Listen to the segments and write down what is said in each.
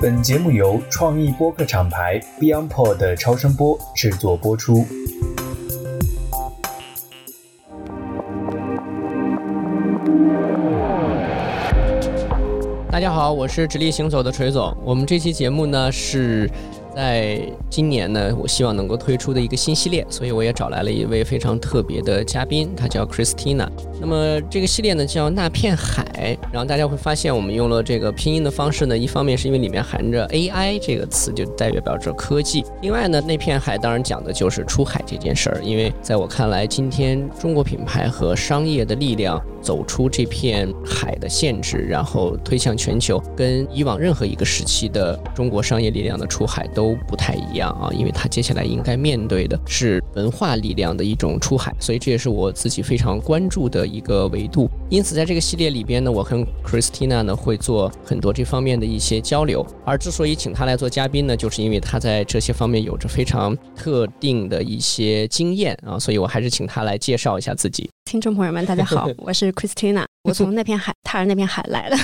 本节目由创意播客厂牌 BeyondPod 的超声波制作播出。大家好，我是直立行走的锤总。我们这期节目呢是。在今年呢，我希望能够推出的一个新系列，所以我也找来了一位非常特别的嘉宾，他叫 Christina。那么这个系列呢叫那片海，然后大家会发现我们用了这个拼音的方式呢，一方面是因为里面含着 AI 这个词，就代表着科技；另外呢，那片海当然讲的就是出海这件事儿。因为在我看来，今天中国品牌和商业的力量走出这片海的限制，然后推向全球，跟以往任何一个时期的中国商业力量的出海都。不太一样啊，因为他接下来应该面对的是文化力量的一种出海，所以这也是我自己非常关注的一个维度。因此，在这个系列里边呢，我跟 Christina 呢会做很多这方面的一些交流。而之所以请她来做嘉宾呢，就是因为她在这些方面有着非常特定的一些经验啊，所以我还是请她来介绍一下自己。听众朋友们，大家好，我是 Christina，我从那片海踏着那片海来的，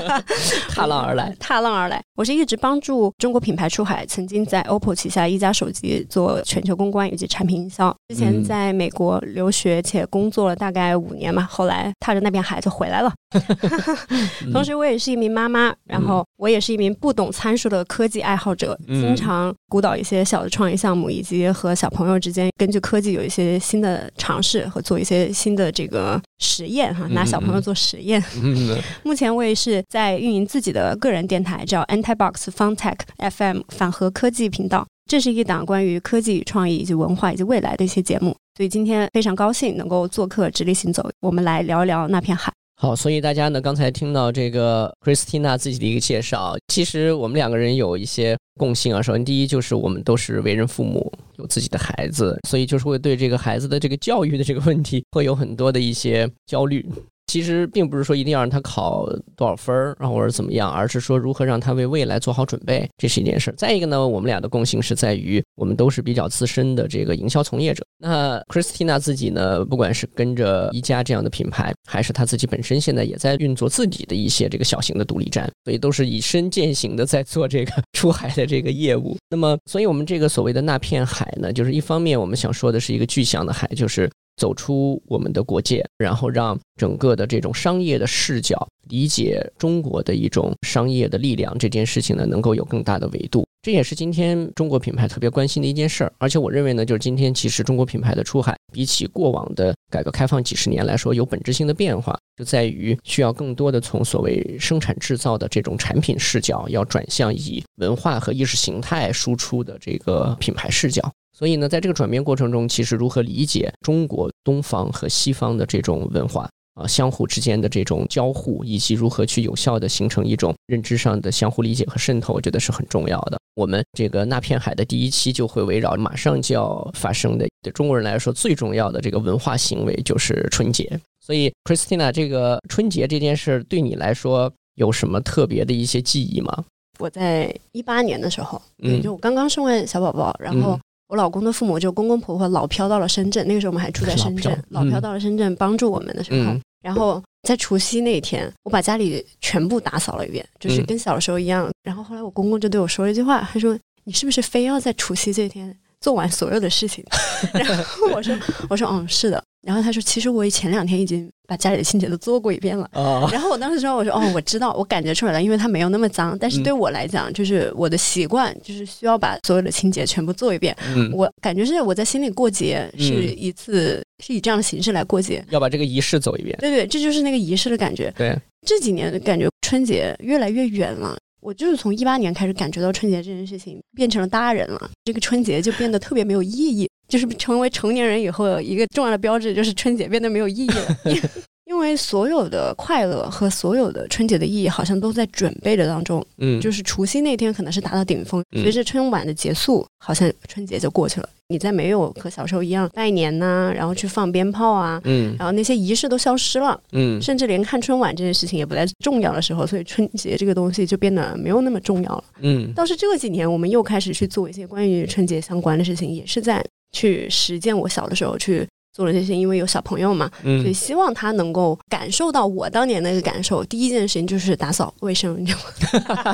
踏浪而来，踏浪而来。我是一直帮助中国品牌出海，曾经在 OPPO 旗下一加手机做全球公关以及产品营销。之前在美国留学且工作了大概五年嘛，后来踏着那片海就回来了。同时，我也是一名妈妈，然后我也是一名不懂参数的科技爱好者，经常鼓捣一些小的创业项目，以及和小朋友之间根据科技有一些新的尝试和做一些。新的这个实验哈，拿小朋友做实验。目前我也是在运营自己的个人电台，叫 Antibox Fun Tech FM 反核科技频道。这是一档关于科技、创意以及文化以及未来的一些节目。所以今天非常高兴能够做客直立行走，我们来聊一聊那片海。好，所以大家呢，刚才听到这个 Christina 自己的一个介绍，其实我们两个人有一些共性啊。首先，第一就是我们都是为人父母，有自己的孩子，所以就是会对这个孩子的这个教育的这个问题，会有很多的一些焦虑。其实并不是说一定要让他考多少分儿，然后或者怎么样，而是说如何让他为未来做好准备，这是一件事儿。再一个呢，我们俩的共性是在于我们都是比较资深的这个营销从业者。那 Christina 自己呢，不管是跟着一家这样的品牌，还是他自己本身现在也在运作自己的一些这个小型的独立站，所以都是以身践行的在做这个 出海的这个业务。那么，所以我们这个所谓的那片海呢，就是一方面我们想说的是一个具象的海，就是。走出我们的国界，然后让整个的这种商业的视角理解中国的一种商业的力量，这件事情呢，能够有更大的维度。这也是今天中国品牌特别关心的一件事儿。而且我认为呢，就是今天其实中国品牌的出海，比起过往的改革开放几十年来说，有本质性的变化，就在于需要更多的从所谓生产制造的这种产品视角，要转向以文化和意识形态输出的这个品牌视角。所以呢，在这个转变过程中，其实如何理解中国东方和西方的这种文化啊，相互之间的这种交互，以及如何去有效的形成一种认知上的相互理解和渗透，我觉得是很重要的。我们这个那片海的第一期就会围绕马上就要发生的，对中国人来说最重要的这个文化行为就是春节。所以，Christina，这个春节这件事对你来说有什么特别的一些记忆吗？我在一八年的时候，嗯，就我刚刚生完小宝宝，然后。我老公的父母就公公婆婆老飘到了深圳，那个时候我们还住在深圳，老飘到了深圳帮助我们的时候，然后在除夕那一天，我把家里全部打扫了一遍，就是跟小时候一样。然后后来我公公就对我说了一句话，他说：“你是不是非要在除夕这天做完所有的事情？” 然后我说：“我说嗯，是的。”然后他说：“其实我前两天已经把家里的清洁都做过一遍了。”然后我当时说：“我说哦，我知道，我感觉出来了，因为它没有那么脏。但是对我来讲，就是我的习惯，就是需要把所有的清洁全部做一遍。我感觉是我在心里过节是一次，是以这样的形式来过节，要把这个仪式走一遍。对对，这就是那个仪式的感觉。对，这几年感觉春节越来越远了。我就是从一八年开始感觉到春节这件事情变成了大人了，这个春节就变得特别没有意义。”就是成为成年人以后一个重要的标志，就是春节变得没有意义了。因为所有的快乐和所有的春节的意义，好像都在准备的当中。嗯，就是除夕那天可能是达到顶峰，随着春晚的结束，好像春节就过去了。你再没有和小时候一样拜年呐，然后去放鞭炮啊，嗯，然后那些仪式都消失了，嗯，甚至连看春晚这件事情也不再重要的时候，所以春节这个东西就变得没有那么重要了。嗯，倒是这几年我们又开始去做一些关于春节相关的事情，也是在。去实践我小的时候去做了这些，因为有小朋友嘛，所以希望他能够感受到我当年那个感受。第一件事情就是打扫卫生，你知道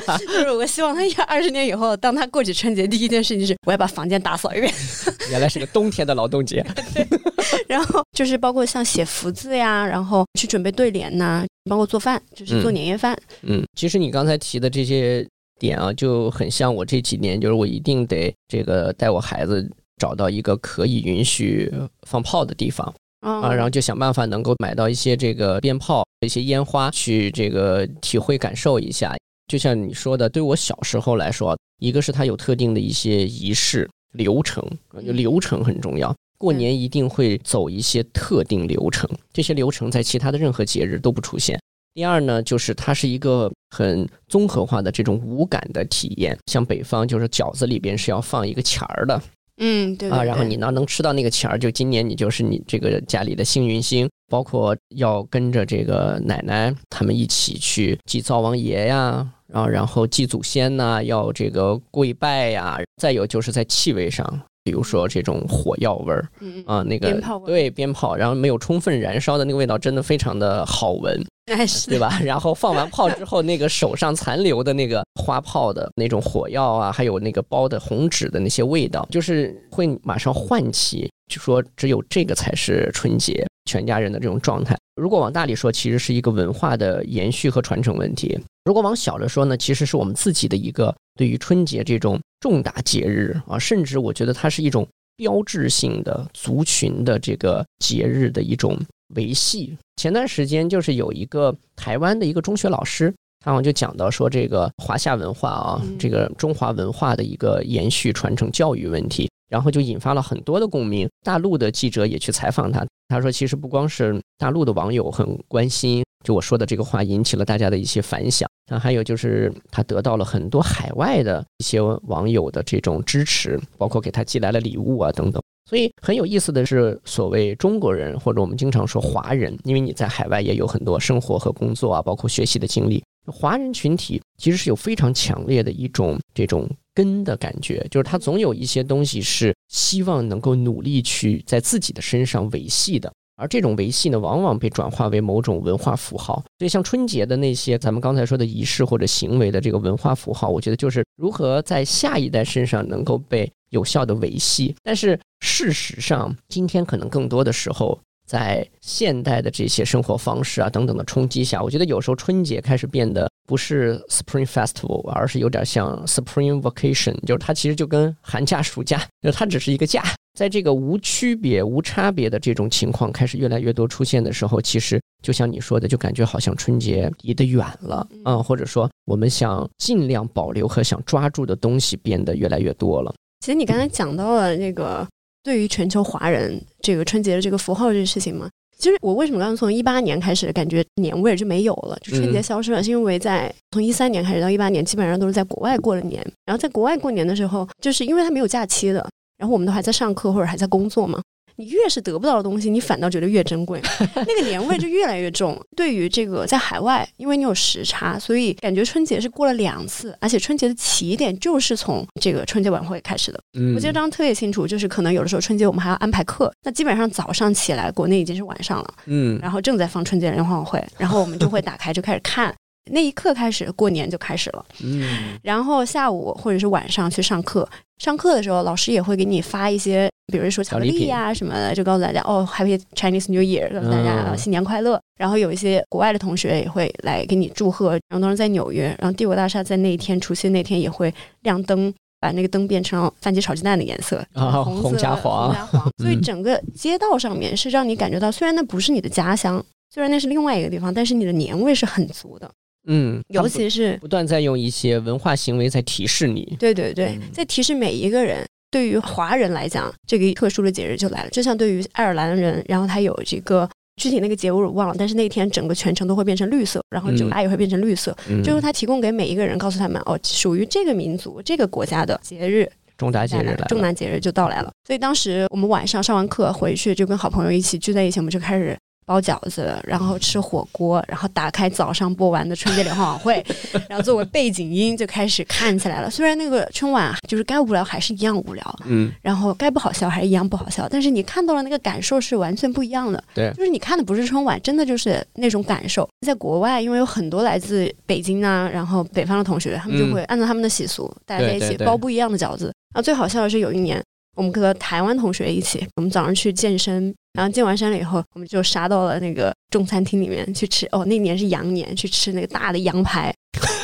吗？就是我希望他二十年以后，当他过起春节，第一件事情就是我要把房间打扫一遍。原来是个冬天的劳动节。对，然后就是包括像写福字呀，然后去准备对联呐，包括做饭，就是做年夜饭。嗯，其实你刚才提的这些点啊，就很像我这几年，就是我一定得这个带我孩子。找到一个可以允许放炮的地方啊，然后就想办法能够买到一些这个鞭炮、一些烟花，去这个体会感受一下。就像你说的，对我小时候来说，一个是它有特定的一些仪式流程，就流程很重要。过年一定会走一些特定流程，这些流程在其他的任何节日都不出现。第二呢，就是它是一个很综合化的这种五感的体验。像北方，就是饺子里边是要放一个钱儿的。嗯，对啊，然后你呢能吃到那个钱儿，就今年你就是你这个家里的幸运星。包括要跟着这个奶奶他们一起去祭灶王爷呀，然后然后祭祖先呐，要这个跪拜呀。再有就是在气味上，比如说这种火药味儿，啊，那个对鞭炮，然后没有充分燃烧的那个味道，真的非常的好闻。对吧？然后放完炮之后，那个手上残留的那个花炮的那种火药啊，还有那个包的红纸的那些味道，就是会马上唤起，就说只有这个才是春节全家人的这种状态。如果往大里说，其实是一个文化的延续和传承问题；如果往小了说呢，其实是我们自己的一个对于春节这种重大节日啊，甚至我觉得它是一种标志性的族群的这个节日的一种。维系前段时间就是有一个台湾的一个中学老师，他好像就讲到说这个华夏文化啊，这个中华文化的一个延续传承教育问题，然后就引发了很多的共鸣。大陆的记者也去采访他，他说其实不光是大陆的网友很关心，就我说的这个话引起了大家的一些反响，那还有就是他得到了很多海外的一些网友的这种支持，包括给他寄来了礼物啊等等。所以很有意思的是，所谓中国人或者我们经常说华人，因为你在海外也有很多生活和工作啊，包括学习的经历。华人群体其实是有非常强烈的一种这种根的感觉，就是他总有一些东西是希望能够努力去在自己的身上维系的，而这种维系呢，往往被转化为某种文化符号。所以像春节的那些咱们刚才说的仪式或者行为的这个文化符号，我觉得就是如何在下一代身上能够被。有效的维系，但是事实上，今天可能更多的时候，在现代的这些生活方式啊等等的冲击下，我觉得有时候春节开始变得不是 Spring Festival，而是有点像 Spring Vacation，就是它其实就跟寒假、暑假，就它只是一个假。在这个无区别、无差别的这种情况开始越来越多出现的时候，其实就像你说的，就感觉好像春节离得远了嗯，或者说我们想尽量保留和想抓住的东西变得越来越多了。其实你刚才讲到了那个对于全球华人这个春节的这个符号这个事情嘛，其实我为什么刚刚从一八年开始感觉年味儿就没有了，就春节消失了，是因为在从一三年开始到一八年，基本上都是在国外过了年，然后在国外过年的时候，就是因为他没有假期的，然后我们都还在上课或者还在工作嘛。你越是得不到的东西，你反倒觉得越珍贵，那个年味就越来越重。对于这个在海外，因为你有时差，所以感觉春节是过了两次，而且春节的起点就是从这个春节晚会开始的。我记得当时特别清楚，就是可能有的时候春节我们还要安排课，那基本上早上起来，国内已经是晚上了，嗯，然后正在放春节联欢晚会，然后我们就会打开就开始看。那一刻开始，过年就开始了。嗯，然后下午或者是晚上去上课，上课的时候，老师也会给你发一些，比如说巧克力呀什么的，就告诉大家哦，Happy Chinese New Year，告诉大家新年快乐。然后有一些国外的同学也会来给你祝贺。然后当时在纽约，然后帝国大厦在那一天除夕那天也会亮灯，把那个灯变成番茄炒鸡蛋的颜色，红加黄，红加黄。所以整个街道上面是让你感觉到，虽然那不是你的家乡，虽然那是另外一个地方，但是你的年味是很足的。嗯，尤其是不断在用一些文化行为在提示你，对对对，在提示每一个人。对于华人来讲，这个特殊的节日就来了。就像对于爱尔兰人，然后他有这个具体那个节我忘了，但是那天整个全程都会变成绿色，然后酒吧也会变成绿色，就是他提供给每一个人，告诉他们哦，属于这个民族、这个国家的节日，重大节日来，重大节日就到来了。所以当时我们晚上上完课回去，就跟好朋友一起聚在一起，我们就开始。包饺子，然后吃火锅，然后打开早上播完的春节联欢晚会，然后作为背景音就开始看起来了。虽然那个春晚就是该无聊还是一样无聊，嗯，然后该不好笑还是一样不好笑，但是你看到了那个感受是完全不一样的。对就是你看的不是春晚，真的就是那种感受。在国外，因为有很多来自北京啊，然后北方的同学，他们就会按照他们的习俗，大家在一起包不一样的饺子。然后最好笑的是有一年。我们和台湾同学一起，我们早上去健身，然后进完山了以后，我们就杀到了那个中餐厅里面去吃。哦，那年是羊年，去吃那个大的羊排，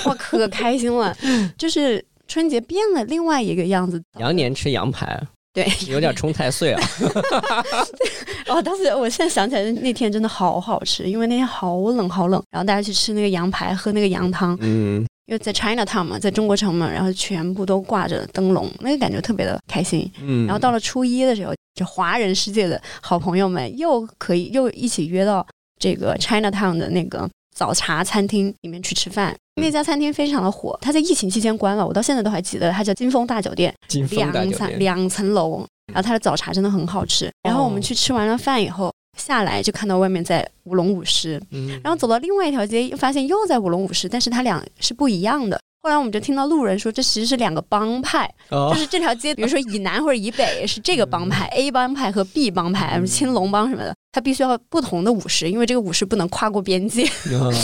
哇，可开心了！就是春节变了另外一个样子。羊年吃羊排，对，有点冲太岁啊。哦，当时我现在想起来，那天真的好好吃，因为那天好冷好冷，然后大家去吃那个羊排，喝那个羊汤，嗯，因为在 China Town 嘛，在中国城嘛，然后全部都挂着灯笼，那个感觉特别的开心。嗯，然后到了初一的时候，就华人世界的好朋友们又可以又一起约到这个 China Town 的那个早茶餐厅里面去吃饭。那家餐厅非常的火，它在疫情期间关了，我到现在都还记得，它叫金丰大酒店，金丰大两酒店，层两层楼，然后它的早茶真的很好吃。然后我们去吃完了饭以后下来，就看到外面在舞龙舞狮，嗯，然后走到另外一条街，又发现又在舞龙舞狮，但是它俩是不一样的。后来我们就听到路人说，这其实是两个帮派，哦。就是这条街，比如说以南或者以北是这个帮派 A 帮派和 B 帮派，什么青龙帮什么的，它必须要不同的舞狮，因为这个舞狮不能跨过边界。嗯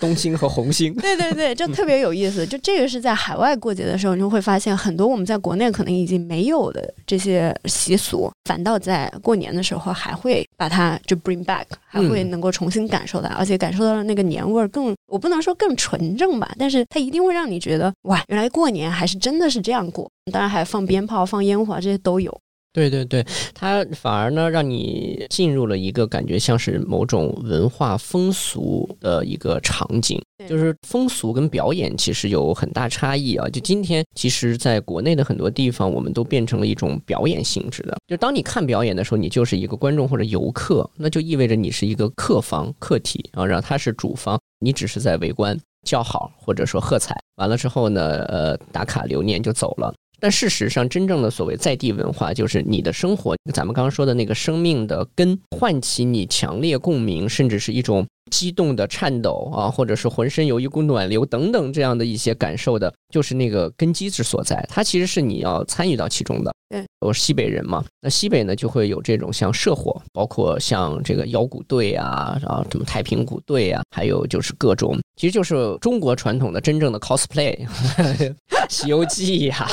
东星和红星，对对对，就特别有意思。就这个是在海外过节的时候，你就会发现很多我们在国内可能已经没有的这些习俗，反倒在过年的时候还会把它就 bring back，还会能够重新感受到，而且感受到了那个年味儿更，我不能说更纯正吧，但是它一定会让你觉得哇，原来过年还是真的是这样过。当然还有放鞭炮、放烟花这些都有。对对对，它反而呢让你进入了一个感觉像是某种文化风俗的一个场景，对就是风俗跟表演其实有很大差异啊。就今天其实在国内的很多地方，我们都变成了一种表演性质的。就当你看表演的时候，你就是一个观众或者游客，那就意味着你是一个客方客体啊，然后他是主方，你只是在围观叫好或者说喝彩，完了之后呢，呃，打卡留念就走了。但事实上，真正的所谓在地文化，就是你的生活，咱们刚刚说的那个生命的根，唤起你强烈共鸣，甚至是一种激动的颤抖啊，或者是浑身有一股暖流等等这样的一些感受的，就是那个根基之所在。它其实是你要参与到其中的。嗯，我是西北人嘛，那西北呢就会有这种像社火，包括像这个腰鼓队啊，然后什么太平鼓队啊，还有就是各种，其实就是中国传统的真正的 cosplay，《西游记》呀，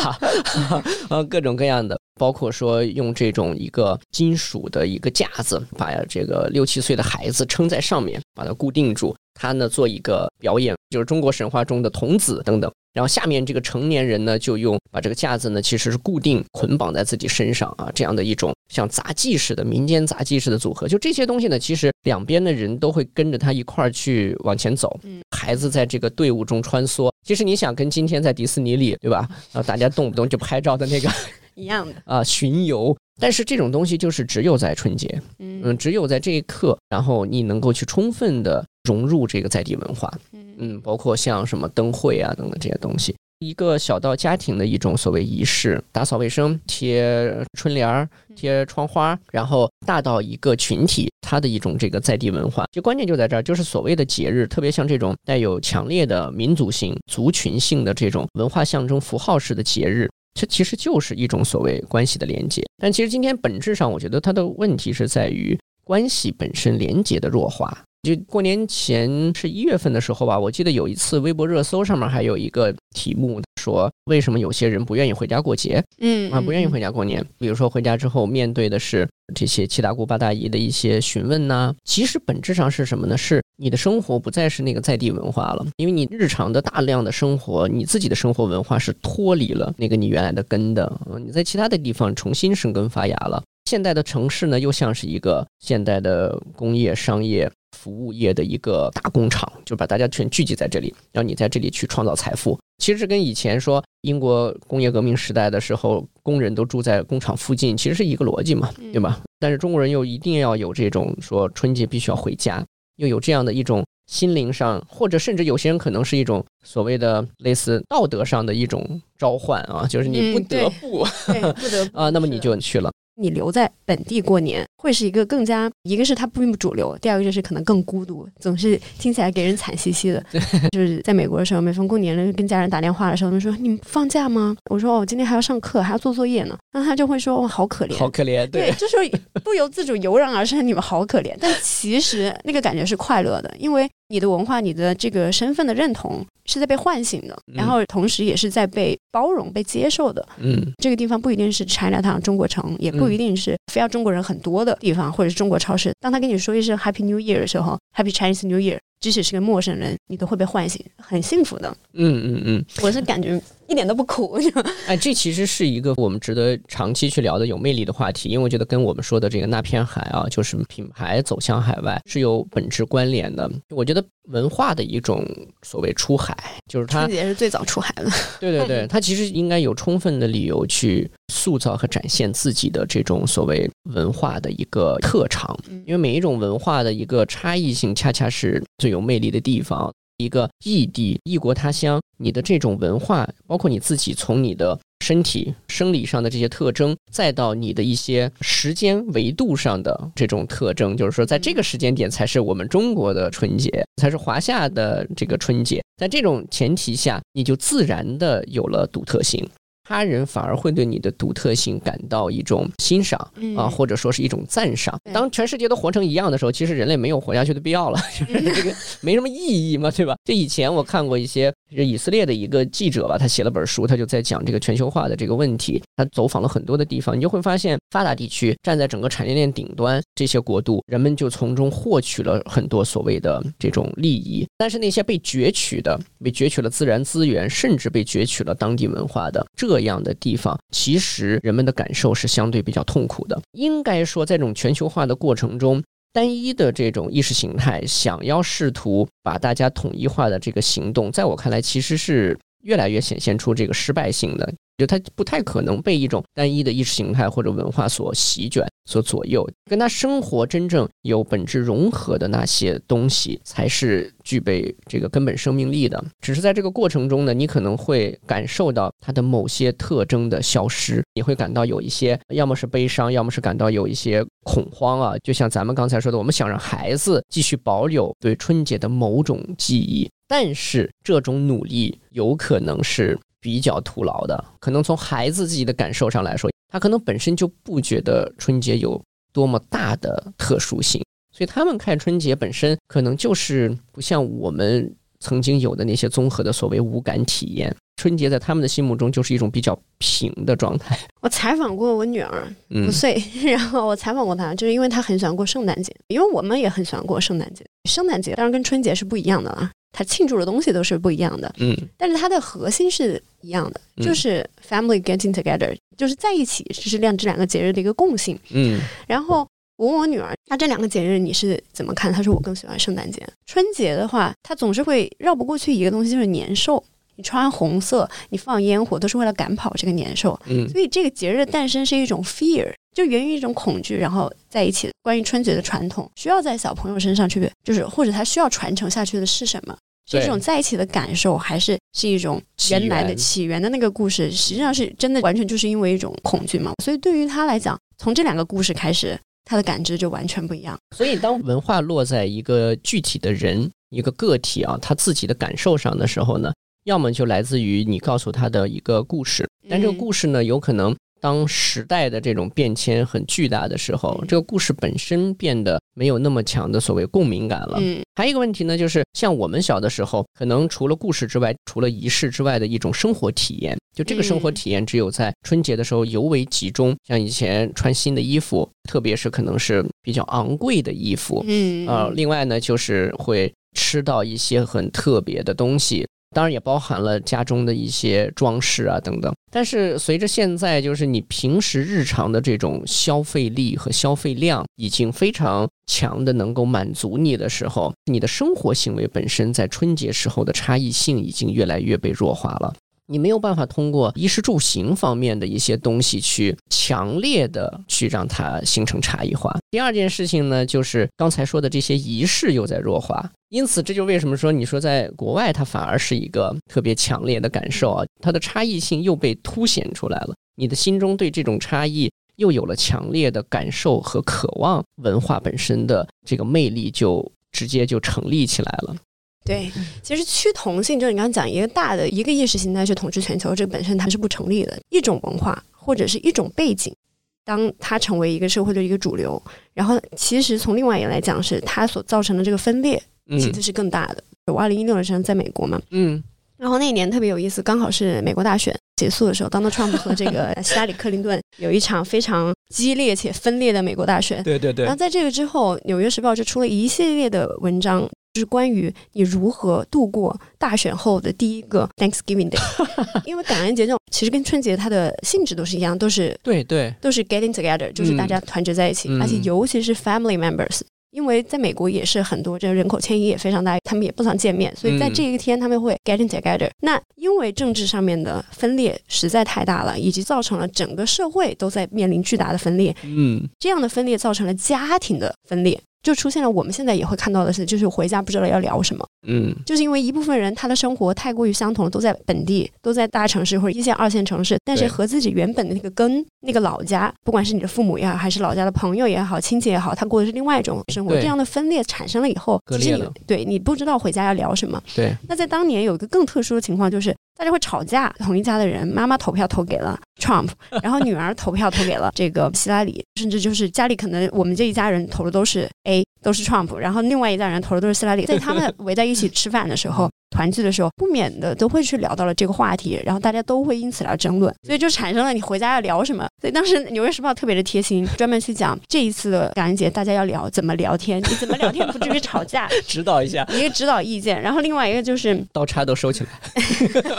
啊，各种各样的，包括说用这种一个金属的一个架子，把这个六七岁的孩子撑在上面，把它固定住，他呢做一个表演，就是中国神话中的童子等等。然后下面这个成年人呢，就用把这个架子呢，其实是固定捆绑在自己身上啊，这样的一种像杂技似的民间杂技式的组合。就这些东西呢，其实两边的人都会跟着他一块儿去往前走。嗯，孩子在这个队伍中穿梭。其实你想跟今天在迪士尼里，对吧？然后大家动不动就拍照的那个 一样的。啊巡游，但是这种东西就是只有在春节，嗯嗯，只有在这一刻，然后你能够去充分的融入这个在地文化。嗯嗯，包括像什么灯会啊等等这些东西，一个小到家庭的一种所谓仪式，打扫卫生、贴春联儿、贴窗花，然后大到一个群体，它的一种这个在地文化。其关键就在这儿，就是所谓的节日，特别像这种带有强烈的民族性、族群性的这种文化象征符号式的节日。这其实就是一种所谓关系的连接，但其实今天本质上，我觉得它的问题是在于关系本身连接的弱化。就过年前是一月份的时候吧，我记得有一次微博热搜上面还有一个题目说，为什么有些人不愿意回家过节嗯啊，不愿意回家过年？比如说回家之后面对的是这些七大姑八大姨的一些询问呐、其实本质上是什么呢？是你的生活不再是那个在地文化了，因为你日常的大量的生活，你自己的生活文化是脱离了那个你原来的根的，嗯你在其他的地方重新生根发芽了。现代的城市呢，又像是一个现代的工业、商业、服务业的一个大工厂，就把大家全聚集在这里，让你在这里去创造财富。其实跟以前说英国工业革命时代的时候，工人都住在工厂附近，其实是一个逻辑嘛，对吧？但是中国人又一定要有这种说春节必须要回家，又有这样的一种心灵上，或者甚至有些人可能是一种所谓的类似道德上的一种召唤啊，就是你嗯不得对不、对，不得不 啊，那么你就去了。你留在本地过年，会是一个更加，一个是它并不主流，第二个就是可能更孤独，总是听起来给人惨兮兮的。就是在美国的时候，每逢过年了，跟家人打电话的时候，他们说你们放假吗？我说哦，今天还要上课，还要做作业呢。那他就会说哇，好可怜，好可怜，对，就是不由自主油然而生，你们好可怜。但其实那个感觉是快乐的，因为你的文化、你的这个身份的认同是在被唤醒的，然后同时也是在被包容、被接受的。嗯，这个地方不一定是 China Town 中国城，也不一定是非要中国人很多的地方，或者是中国超市。当他跟你说一声 Happy New Year 的时候，Happy Chinese New Year，即使是个陌生人，你都会被唤醒，很幸福的。嗯嗯嗯，我是感觉一点都不苦。哎，这其实是一个我们值得长期去聊的有魅力的话题，因为我觉得跟我们说的这个那片海啊，就是品牌走向海外是有本质关联的。我觉得文化的一种所谓出海，就是它春节是最早出海的。对对对，它其实应该有充分的理由去塑造和展现自己的这种所谓文化的一个特长，因为每一种文化的一个差异性，恰恰是最有魅力的地方。一个异地、异国他乡，你的这种文化，包括你自己从你的身体生理上的这些特征，再到你的一些时间维度上的这种特征，就是说，在这个时间点才是我们中国的春节，才是华夏的这个春节。在这种前提下，你就自然的有了独特性。他人反而会对你的独特性感到一种欣赏啊，或者说是一种赞赏。当全世界都活成一样的时候，其实人类没有活下去的必要了，就是这个没什么意义嘛，对吧？就以前我看过一些以色列的一个记者吧，他写了本书，他就在讲这个全球化的这个问题。他走访了很多的地方，你就会发现，发达地区站在整个产业链顶端，这些国度人们就从中获取了很多所谓的这种利益。但是那些被攫取的、被攫取了自然资源，甚至被攫取了当地文化的这。这样的地方，其实人们的感受是相对比较痛苦的。应该说，在这种全球化的过程中，单一的这种意识形态想要试图把大家统一化的这个行动，在我看来，其实是越来越显现出这个失败性的。就它不太可能被一种单一的意识形态或者文化所席卷、所左右，跟他生活真正有本质融合的那些东西，才是具备这个根本生命力的。只是在这个过程中呢，你可能会感受到它的某些特征的消失，你会感到有一些，要么是悲伤，要么是感到有一些恐慌啊。就像咱们刚才说的，我们想让孩子继续保有对春节的某种记忆，但是这种努力有可能是。比较徒劳的，可能从孩子自己的感受上来说，他可能本身就不觉得春节有多么大的特殊性，所以他们看春节本身可能就是不像我们曾经有的那些综合的所谓无感体验。春节在他们的心目中就是一种比较平的状态。我采访过我女儿五岁，然后我采访过她，就是因为她很喜欢过圣诞节，因为我们也很喜欢过圣诞节。圣诞节当然跟春节是不一样的啦。它庆祝的东西都是不一样的，嗯，但是它的核心是一样的，就是 family getting together，就是在一起，这是两这两个节日的一个共性，嗯。然后我问我女儿，那这两个节日你是怎么看？她说我更喜欢圣诞节。春节的话，她总是会绕不过去一个东西，就是年兽。你穿红色，你放烟火，都是为了赶跑这个年兽。嗯，所以这个节日的诞生是一种 fear，就源于一种恐惧，然后在一起。关于春节的传统，需要在小朋友身上去，就是或者他需要传承下去的是什么？是这种在一起的感受，还是是一种原来的起源的那个故事？实际上是真的，完全就是因为一种恐惧嘛。所以对于他来讲，从这两个故事开始，他的感知就完全不一样。所以当文化落在一个具体的人、一个个体啊，他自己的感受上的时候呢？要么就来自于你告诉他的一个故事，但这个故事呢，有可能当时代的这种变迁很巨大的时候，这个故事本身变得没有那么强的所谓共鸣感了。嗯，还有一个问题呢，就是像我们小的时候，可能除了故事之外，除了仪式之外的一种生活体验，就这个生活体验只有在春节的时候尤为集中。像以前穿新的衣服，特别是可能是比较昂贵的衣服，嗯，呃，另外呢，就是会吃到一些很特别的东西。当然也包含了家中的一些装饰啊等等，但是随着现在就是你平时日常的这种消费力和消费量已经非常强的能够满足你的时候，你的生活行为本身在春节时候的差异性已经越来越被弱化了。你没有办法通过衣食住行方面的一些东西去强烈的去让它形成差异化。第二件事情呢，就是刚才说的这些仪式又在弱化，因此这就为什么说你说在国外它反而是一个特别强烈的感受啊，它的差异性又被凸显出来了，你的心中对这种差异。又有了强烈的感受和渴望，文化本身的这个魅力就直接就成立起来了。对，其实趋同性就是你刚刚讲一个大的一个意识形态去统治全球，这个本身它是不成立的。一种文化或者是一种背景，当它成为一个社会的一个主流，然后其实从另外一个来讲，是它所造成的这个分裂其实是更大的。我二零一六年时候在美国嘛，嗯，然后那一年特别有意思，刚好是美国大选结束的时候，Donald Trump 和这个 希拉里克林顿有一场非常激烈且分裂的美国大选。对对对然后在这个之后，《纽约时报》就出了一系列的文章，就是关于你如何度过大选后的第一个 Thanksgiving Day。因为感恩节这种其实跟春节它的性质都是一样，都是对对，都是 getting together，就是大家团结在一起，嗯而且尤其是 family members。因为在美国也是很多这人口迁移也非常大，他们也不常见面，所以在嗯这一天他们会 getting together。那因为政治上面的分裂实在太大了，以及造成了整个社会都在面临巨大的分裂，嗯这样的分裂造成了家庭的分裂，就出现了我们现在也会看到的是，就是回家不知道要聊什么，嗯就是因为一部分人他的生活太过于相同，都在本地，都在大城市或者一线、二线城市，但是和自己原本的那个根、那个老家，不管是你的父母也好，还是老家的朋友也好、亲戚也好，他过的是另外一种生活。这样的分裂产生了以后，其实你对你不知道回家要聊什么。对，那在当年有一个更特殊的情况，就是大家会吵架，同一家的人，妈妈投票投给了 Trump，然后女儿投票投给了这个希拉里，甚至就是家里可能我们这一家人投的都是 A，都是 Trump，然后另外一代人投的都是希拉里，在他们围在一起吃饭的时候。团聚的时候，不免的都会去聊到了这个话题，然后大家都会因此来争论，所以就产生了你回家要聊什么。所以当时《纽约时报》特别的贴心，专门去讲这一次的感恩节大家要聊怎么聊天，你怎么聊天不至于吵架，指导一下，一个指导意见，然后另外一个就是刀叉都收起来。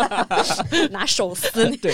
拿手撕。对，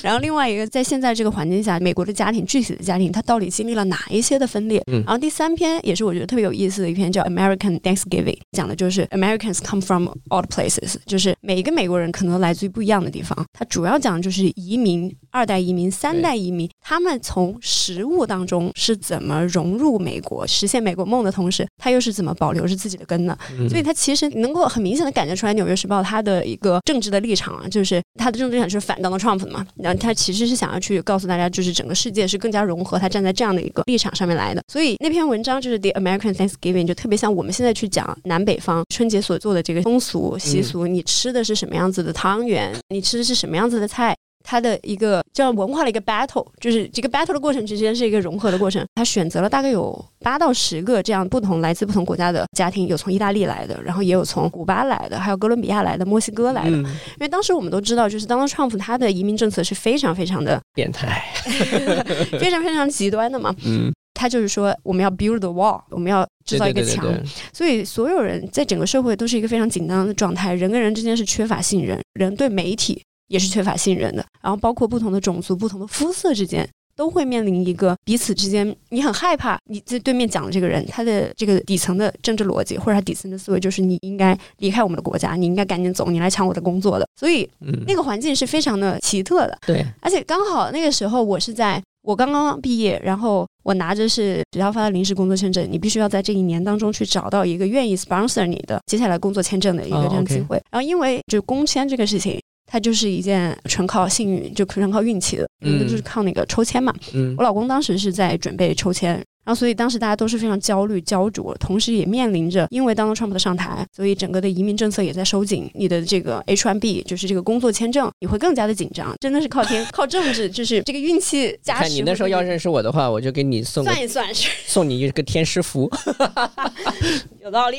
然后另外一个，在现在这个环境下，美国的家庭具体的家庭，它到底经历了哪一些的分裂？嗯然后第三篇也是我觉得特别有意思的一篇，叫《American Thanksgiving》，讲的就是 Americans come from all places，就是每一个美国人可能来自于不一样的地方。它主要讲的就是移民、二代移民、三代移民，他们从食物当中是怎么融入美国，实现美国梦的同时，他又是怎么保留着自己的根呢？嗯所以他其实能够很明显的感觉出来，《纽约时报》它的一个政治的立场啊，就是它的政治立场就是反 Donald Trump 的嘛。然后他其实是想要去告诉大家，就是整个世界是更加融合，他站在这样的一个立场上面来的。所以那篇文章就是 The American Thanksgiving，就特别像我们现在去讲南北方春节所做的这个风俗习俗，你吃的是什么样子的汤圆，你吃的是什么样子的菜。它的一个叫文化的一个 battle，就是这个 battle 的过程之间是一个融合的过程。他选择了大概有八到十个这样不同来自不同国家的家庭，有从意大利来的，然后也有从古巴来的，还有哥伦比亚来的、墨西哥来的。嗯，因为当时我们都知道，就是 Donald Trump 他的移民政策是非常非常的、变态。非常非常极端的嘛。嗯，他就是说，我们要 build the wall，我们要制造一个墙。对对对对对所以所有人在整个社会都是一个非常紧张的状态，人跟人之间是缺乏信任，人对媒体也是缺乏信任的。然后包括不同的种族、不同的肤色之间。都会面临一个彼此之间，你很害怕你在对面讲的这个人，他的这个底层的政治逻辑或者他底层的思维，就是你应该离开我们的国家，你应该赶紧走，你来抢我的工作的。所以嗯，那个环境是非常的奇特的。对，而且刚好那个时候我是在我刚刚毕业，然后我拿着是学校发的临时工作签证，你必须要在这一年当中去找到一个愿意 sponsor 你的接下来工作签证的一个哦这样机会。然后因为就工签这个事情。它就是一件纯靠幸运，就纯靠运气的，就是靠那个抽签嘛。嗯我老公当时是在准备抽签，然后所以当时大家都是非常焦虑、焦灼，同时也面临着因为 Donald Trump 的上台，所以整个的移民政策也在收紧，你的这个 H1B 就是这个工作签证你会更加的紧张，真的是靠天 靠政治，就是这个运气加持。看你那时候要认识我的话，我就给你送算一算是 送你一个天师符。有道理，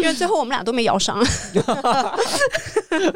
因为最后我们俩都没摇上。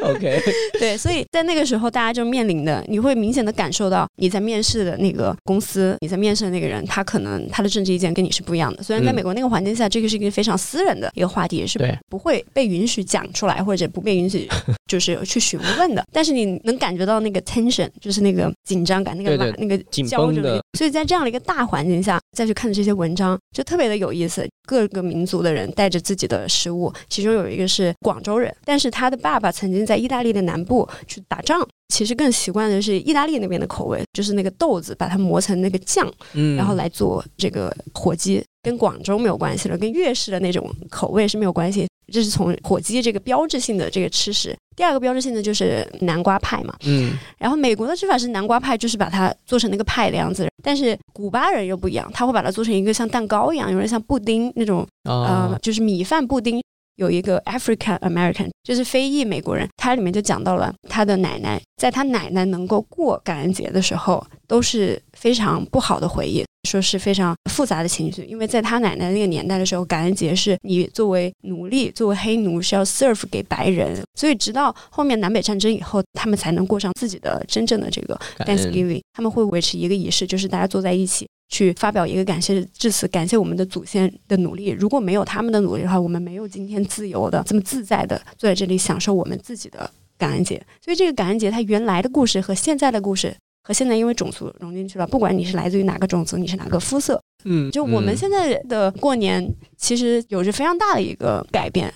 OK，对，所以在那个时候，大家就面临的，你会明显的感受到你在面试的那个公司，你在面试的那个人，他可能他的政治意见跟你是不一样的。虽然在嗯美国那个环境下，这个是一个非常私人的一个话题，也是不会被允许讲出来，或者不被允许 就是去询问的。但是你能感觉到那个 tension，就是那个紧张感，那个那个焦绷的着的。所以在这样的一个大环境下，再去看这些文章，就特别的有意思。各个民族的人带着自己的食物，其中有一个是广州人，但是他的爸爸曾经在意大利的南部去打仗。其实更习惯的是意大利那边的口味，就是那个豆子，把它磨成那个酱，嗯，然后来做这个火鸡。跟广州没有关系了，跟粤式的那种口味是没有关系。这是从火鸡这个标志性的这个吃食。第二个标志性的就是南瓜派嘛，嗯，然后美国的吃法是南瓜派，就是把它做成那个派的样子。但是古巴人又不一样，他会把它做成一个像蛋糕一样，有点像布丁那种，呃，就是米饭布丁。有一个 African American，就是非裔美国人，它里面就讲到了他的奶奶，在他奶奶能够过感恩节的时候，都是非常不好的回忆，说是非常复杂的情绪，因为在他奶奶那个年代的时候，感恩节是你作为奴隶，作为黑奴是要 serve 给白人，所以直到后面南北战争以后，他们才能过上自己的真正的这个 Thanksgiving，他们会维持一个仪式，就是大家坐在一起。去发表一个感谢致辞，感谢我们的祖先的努力。如果没有他们的努力的话，我们没有今天自由的这么自在的坐在这里享受我们自己的感恩节。所以，这个感恩节它原来的故事和现在的故事，和现在因为种族融进去了，不管你是来自于哪个种族，你是哪个肤色，嗯，就我们现在的过年其实有着非常大的一个改变。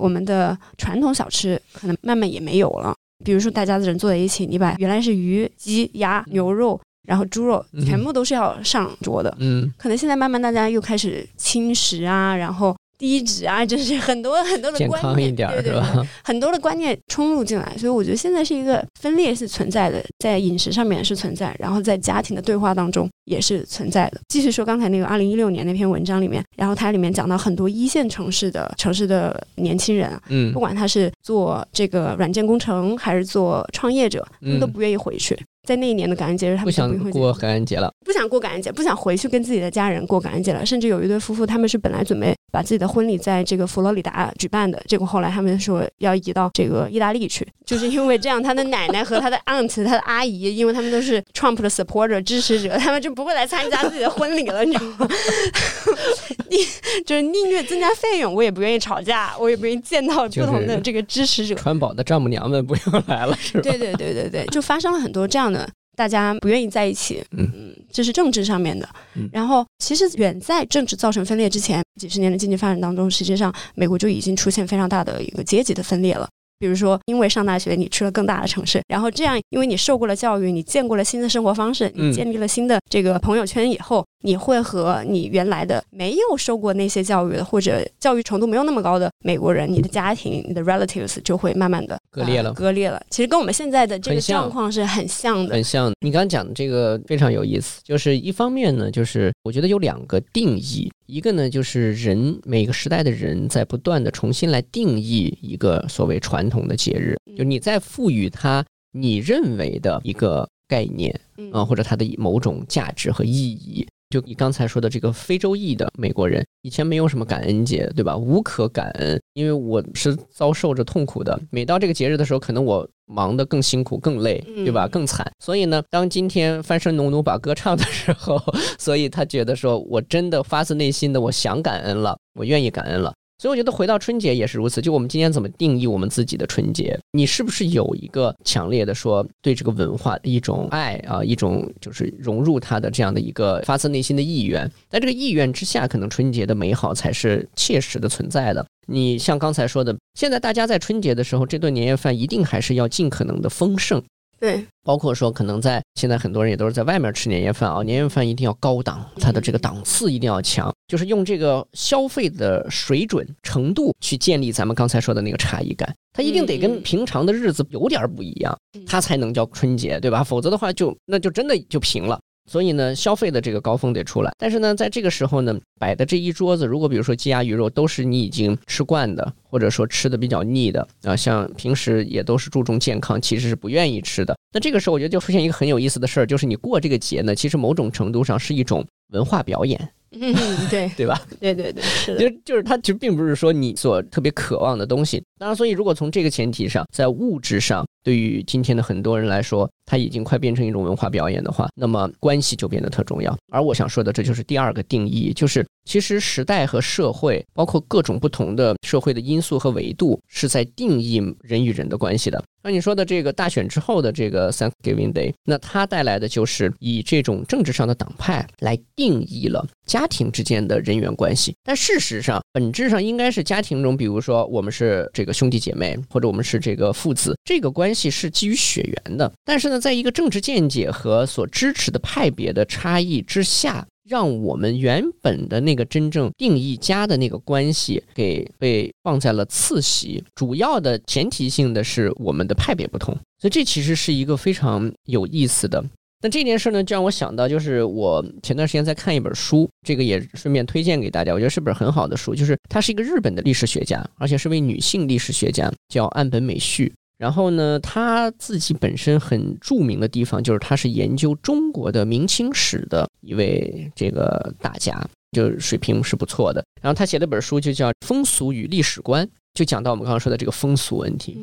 我们的传统小吃可能慢慢也没有了，比如说大家的人坐在一起，你把原来是鱼、鸡、鸭、牛肉。然后猪肉全部都是要上桌的，嗯，可能现在慢慢大家又开始轻食啊，然后。低脂啊，就是很多很多的观念，对对对，很多的观念冲入进来，所以我觉得现在是一个分裂是存在的，在饮食上面是存在，然后在家庭的对话当中也是存在的。继续说刚才那个二零一六年那篇文章里面，然后它里面讲到很多一线城市的城市的年轻人，嗯，不管他是做这个软件工程还是做创业者，他们都不愿意回去。在那一年的感恩节日，他们不想过感恩节了，不想过感恩节，不想回去跟自己的家人过感恩节了。甚至有一对夫妇，他们是本来准备把自己的婚礼在这个佛罗里达举办的，结果后来他们说要移到这个意大利去，就是因为这样，他的奶奶和他的 aunt，他的阿姨，因为他们都是 Trump 的 supporter 支持者，他们就不会来参加自己的婚礼了，你知道吗？宁就是宁愿增加费用，我也不愿意吵架，我也不愿意见到不同的这个支持者。川宝的丈母娘们不用来了，是吧？对对对对对，就发生了很多这样的。大家不愿意在一起，嗯，这是政治上面的。然后，其实远在政治造成分裂之前，几十年的经济发展当中，实际上美国就已经出现非常大的一个阶级的分裂了。比如说，因为上大学，你去了更大的城市，然后这样，因为你受过了教育，你见过了新的生活方式，你建立了新的这个朋友圈以后，你会和你原来的没有受过那些教育的或者教育程度没有那么高的美国人，你的家庭、你的 relatives 就会慢慢的割裂了，割裂了。其实跟我们现在的这个状况是很像的，很像。你刚刚讲的这个非常有意思，就是一方面呢，就是我觉得有两个定义。一个呢，就是人每个时代的人在不断的重新来定义一个所谓传统的节日，就你在赋予它你认为的一个概念啊，或者它的某种价值和意义。就你刚才说的这个非洲裔的美国人，以前没有什么感恩节，对吧？无可感恩，因为我是遭受着痛苦的。每到这个节日的时候，可能我忙得更辛苦、更累，对吧？更惨。所以呢，当今天翻身农奴把歌唱的时候，所以他觉得说我真的发自内心的我想感恩了，我愿意感恩了。所以我觉得回到春节也是如此。就我们今天怎么定义我们自己的春节？你是不是有一个强烈的说对这个文化的一种爱啊，一种就是融入它的这样的一个发自内心的意愿？在这个意愿之下，可能春节的美好才是切实的存在的。你像刚才说的，现在大家在春节的时候，这顿年夜饭一定还是要尽可能的丰盛。对，包括说可能在现在很多人也都是在外面吃年夜饭啊，年夜饭一定要高档，它的这个档次一定要强，就是用这个消费的水准程度去建立咱们刚才说的那个差异感，它一定得跟平常的日子有点不一样，它才能叫春节，对吧？否则的话就那就真的就平了。所以呢，消费的这个高峰得出来。但是呢，在这个时候呢，摆的这一桌子，如果比如说鸡鸭鱼肉都是你已经吃惯的，或者说吃的比较腻的啊，像平时也都是注重健康，其实是不愿意吃的。那这个时候，我觉得就出现一个很有意思的事儿，就是你过这个节呢，其实某种程度上是一种文化表演。嗯，对 对吧？对对对，是的，就就是它其实并不是说你所特别渴望的东西。当然，所以如果从这个前提上，在物质上，对于今天的很多人来说，它已经快变成一种文化表演的话，那么关系就变得特重要。而我想说的，这就是第二个定义，就是其实时代和社会，包括各种不同的社会的因素和维度，是在定义人与人的关系的。那你说的这个大选之后的这个 Thanksgiving Day，那它带来的就是以这种政治上的党派来定义了家庭之间的人员关系。但事实上，本质上应该是家庭中，比如说我们是这个兄弟姐妹，或者我们是这个父子，这个关系是基于血缘的。但是呢，在一个政治见解和所支持的派别的差异之下。让我们原本的那个真正定义家的那个关系给被放在了次席。主要的前提性的是我们的派别不同，所以这其实是一个非常有意思的。那这件事呢，就让我想到，就是我前段时间在看一本书，这个也顺便推荐给大家。我觉得是本很好的书，就是他是一个日本的历史学家，而且是位女性历史学家，叫岸本美绪。然后呢，他自己本身很著名的地方，就是他是研究中国的明清史的一位这个大家，就水平是不错的。然后他写了本书，就叫《风俗与历史观》，就讲到我们刚刚说的这个风俗问题。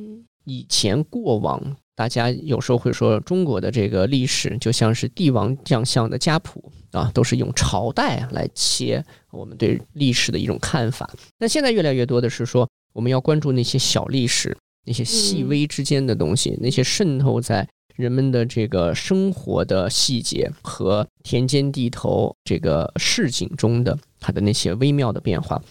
以前过往，大家有时候会说中国的这个历史就像是帝王将相的家谱啊，都是用朝代来切我们对历史的一种看法。那现在越来越多的是说，我们要关注那些小历史。那些细微之间的东西，那些渗透在人们的这个生活的细节和田间地头这个市井中的它的那些微妙的变化，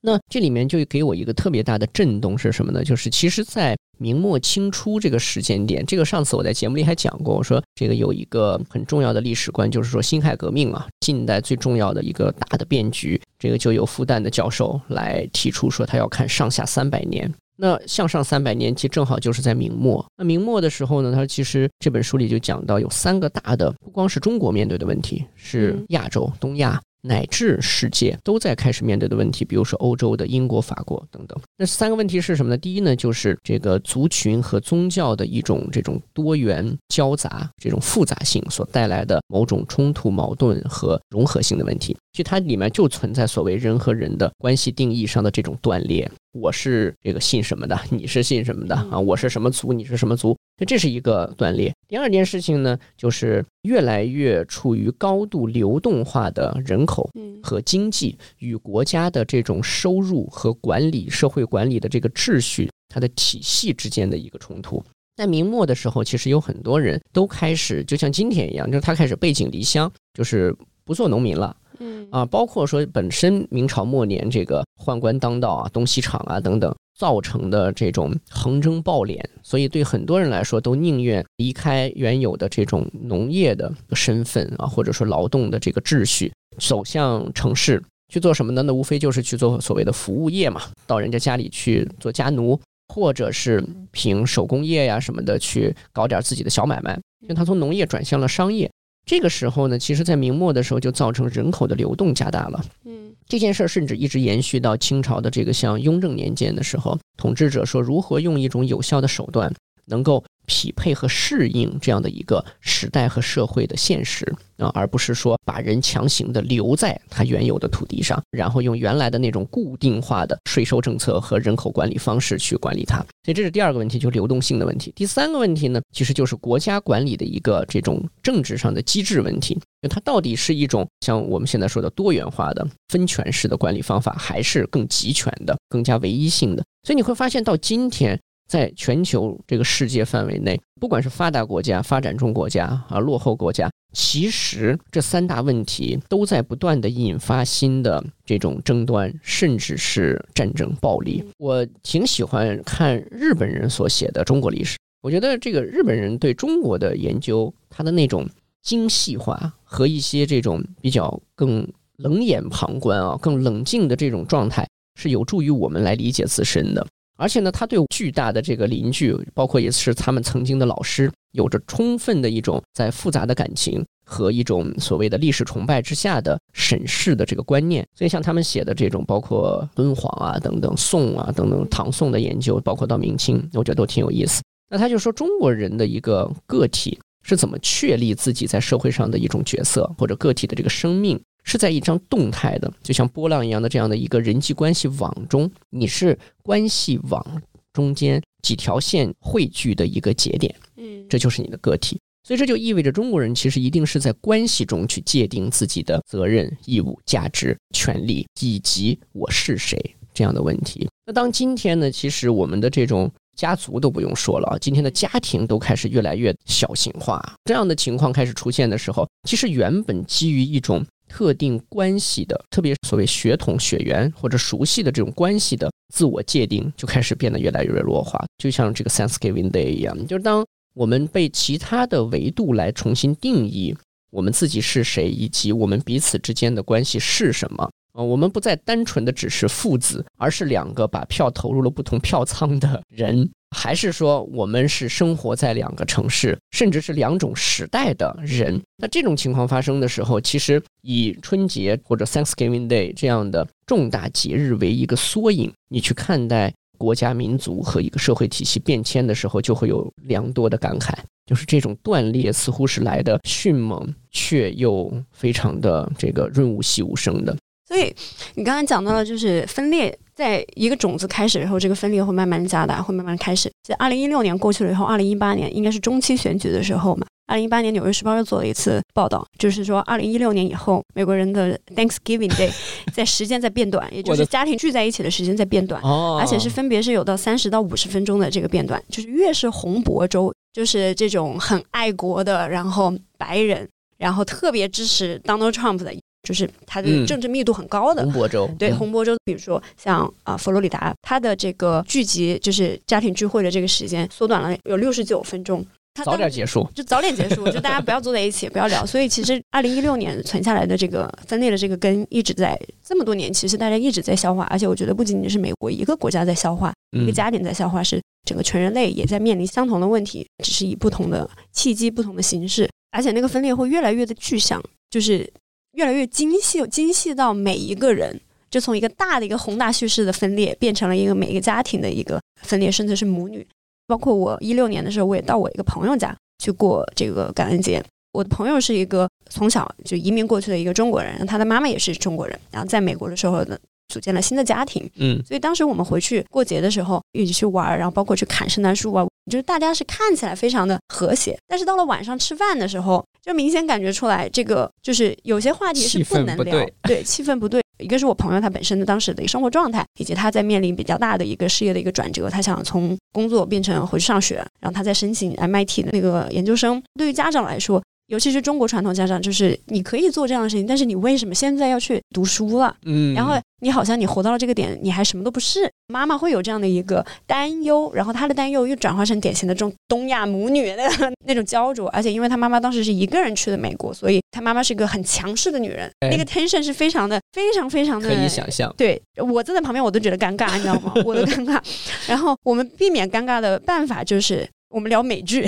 那这里面就给我一个特别大的震动是什么呢？就是其实，在明末清初这个时间点，这个上次我在节目里还讲过，我说这个有一个很重要的历史观，就是说辛亥革命啊，近代最重要的一个大的变局，这个就由复旦的教授来提出说，他要看上下三百年。那向上三百年，其实正好就是在明末。那明末的时候呢，他其实这本书里就讲到有三个大的，不光是中国面对的问题，是亚洲、东亚。乃至世界都在开始面对的问题，比如说欧洲的英国、法国等等。那三个问题是什么呢？第一呢，就是这个族群和宗教的一种这种多元交杂、这种复杂性所带来的某种冲突、矛盾和融合性的问题。其实它里面就存在所谓人和人的关系定义上的这种断裂。我是这个信什么的，你是信什么的啊？我是什么族，你是什么族？那这是一个断裂。第二件事情呢，就是越来越处于高度流动化的人口和经济与国家的这种收入和管理、社会管理的这个秩序、它的体系之间的一个冲突。在明末的时候，其实有很多人都开始，就像今天一样，就是他开始背井离乡，就是不做农民了。嗯啊，包括说本身明朝末年这个宦官当道啊、东西厂啊等等造成的这种横征暴敛，所以对很多人来说都宁愿离开原有的这种农业的身份啊，或者说劳动的这个秩序，走向城市去做什么呢？那无非就是去做所谓的服务业嘛，到人家家里去做家奴，或者是凭手工业呀什么的去搞点自己的小买卖，因为他从农业转向了商业。这个时候呢，其实，在明末的时候就造成人口的流动加大了。嗯，这件事儿甚至一直延续到清朝的这个像雍正年间的时候，统治者说如何用一种有效的手段能够。匹配和适应这样的一个时代和社会的现实啊，而不是说把人强行的留在他原有的土地上，然后用原来的那种固定化的税收政策和人口管理方式去管理它。所以这是第二个问题，就流动性的问题。第三个问题呢，其实就是国家管理的一个这种政治上的机制问题，就它到底是一种像我们现在说的多元化的分权式的管理方法，还是更集权的、更加唯一性的？所以你会发现到今天。在全球这个世界范围内，不管是发达国家、发展中国家啊、落后国家，其实这三大问题都在不断的引发新的这种争端，甚至是战争、暴力。我挺喜欢看日本人所写的中国历史，我觉得这个日本人对中国的研究，他的那种精细化和一些这种比较更冷眼旁观啊、更冷静的这种状态，是有助于我们来理解自身的。而且呢，他对巨大的这个邻居，包括也是他们曾经的老师，有着充分的一种在复杂的感情和一种所谓的历史崇拜之下的审视的这个观念。所以，像他们写的这种，包括敦煌啊等等、宋啊等等、唐宋的研究，包括到明清，我觉得都挺有意思。那他就说，中国人的一个个体是怎么确立自己在社会上的一种角色，或者个体的这个生命。是在一张动态的，就像波浪一样的这样的一个人际关系网中，你是关系网中间几条线汇聚的一个节点，嗯，这就是你的个体。所以这就意味着中国人其实一定是在关系中去界定自己的责任、义务、价值、权利以及我是谁这样的问题。那当今天呢，其实我们的这种。家族都不用说了啊，今天的家庭都开始越来越小型化，这样的情况开始出现的时候，其实原本基于一种特定关系的，特别所谓血统、血缘或者熟悉的这种关系的自我界定，就开始变得越来越弱化。就像这个 Thanksgiving Day 一样，就是当我们被其他的维度来重新定义我们自己是谁，以及我们彼此之间的关系是什么。呃，我们不再单纯的只是父子，而是两个把票投入了不同票仓的人，还是说我们是生活在两个城市，甚至是两种时代的人？那这种情况发生的时候，其实以春节或者 Thanksgiving Day 这样的重大节日为一个缩影，你去看待国家民族和一个社会体系变迁的时候，就会有良多的感慨。就是这种断裂似乎是来的迅猛，却又非常的这个润物细无声的。所以你刚才讲到了，就是分裂，在一个种子开始以后，这个分裂会慢慢加大，会慢慢开始。在二零一六年过去了以后，二零一八年应该是中期选举的时候嘛。二零一八年，《纽约时报》又做了一次报道，就是说，二零一六年以后，美国人的 Thanksgiving Day 在时间在变短，也就是家庭聚在一起的时间在变短，而且是分别是有到三十到五十分钟的这个变短。就是越是红脖州，就是这种很爱国的，然后白人，然后特别支持 Donald Trump 的。就是它的政治密度很高的红博州，对洪波州，比如说像啊佛罗里达，它的这个聚集就是家庭聚会的这个时间缩短了有六十九分钟，早点结束，就早点结束，就大家不要坐在一起，不要聊。所以其实二零一六年存下来的这个分裂的这个根一直在这么多年，其实大家一直在消化，而且我觉得不仅仅是美国一个国家在消化，一个家庭在消化，是整个全人类也在面临相同的问题，只是以不同的契机、不同的形式，而且那个分裂会越来越的具象，就是。越来越精细，精细到每一个人，就从一个大的一个宏大叙事的分裂，变成了一个每一个家庭的一个分裂，甚至是母女。包括我一六年的时候，我也到我一个朋友家去过这个感恩节。我的朋友是一个从小就移民过去的一个中国人，他的妈妈也是中国人，然后在美国的时候呢，组建了新的家庭。嗯，所以当时我们回去过节的时候，一起去玩，然后包括去砍圣诞树啊，就是大家是看起来非常的和谐，但是到了晚上吃饭的时候。就明显感觉出来，这个就是有些话题是不能聊，对，气氛不对。一个是我朋友他本身的当时的一个生活状态，以及他在面临比较大的一个事业的一个转折，他想从工作变成回去上学，然后他在申请 MIT 的那个研究生。对于家长来说，尤其是中国传统家长，就是你可以做这样的事情，但是你为什么现在要去读书了？嗯，然后你好像你活到了这个点，你还什么都不是。妈妈会有这样的一个担忧，然后她的担忧又转化成典型的这种东亚母女的 那种焦灼。而且因为她妈妈当时是一个人去的美国，所以她妈妈是一个很强势的女人，那个 tension 是非常的、非常、非常的可以想象。对我站在旁边，我都觉得尴尬，你知道吗？我都尴尬。然后我们避免尴尬的办法就是。我们聊美剧，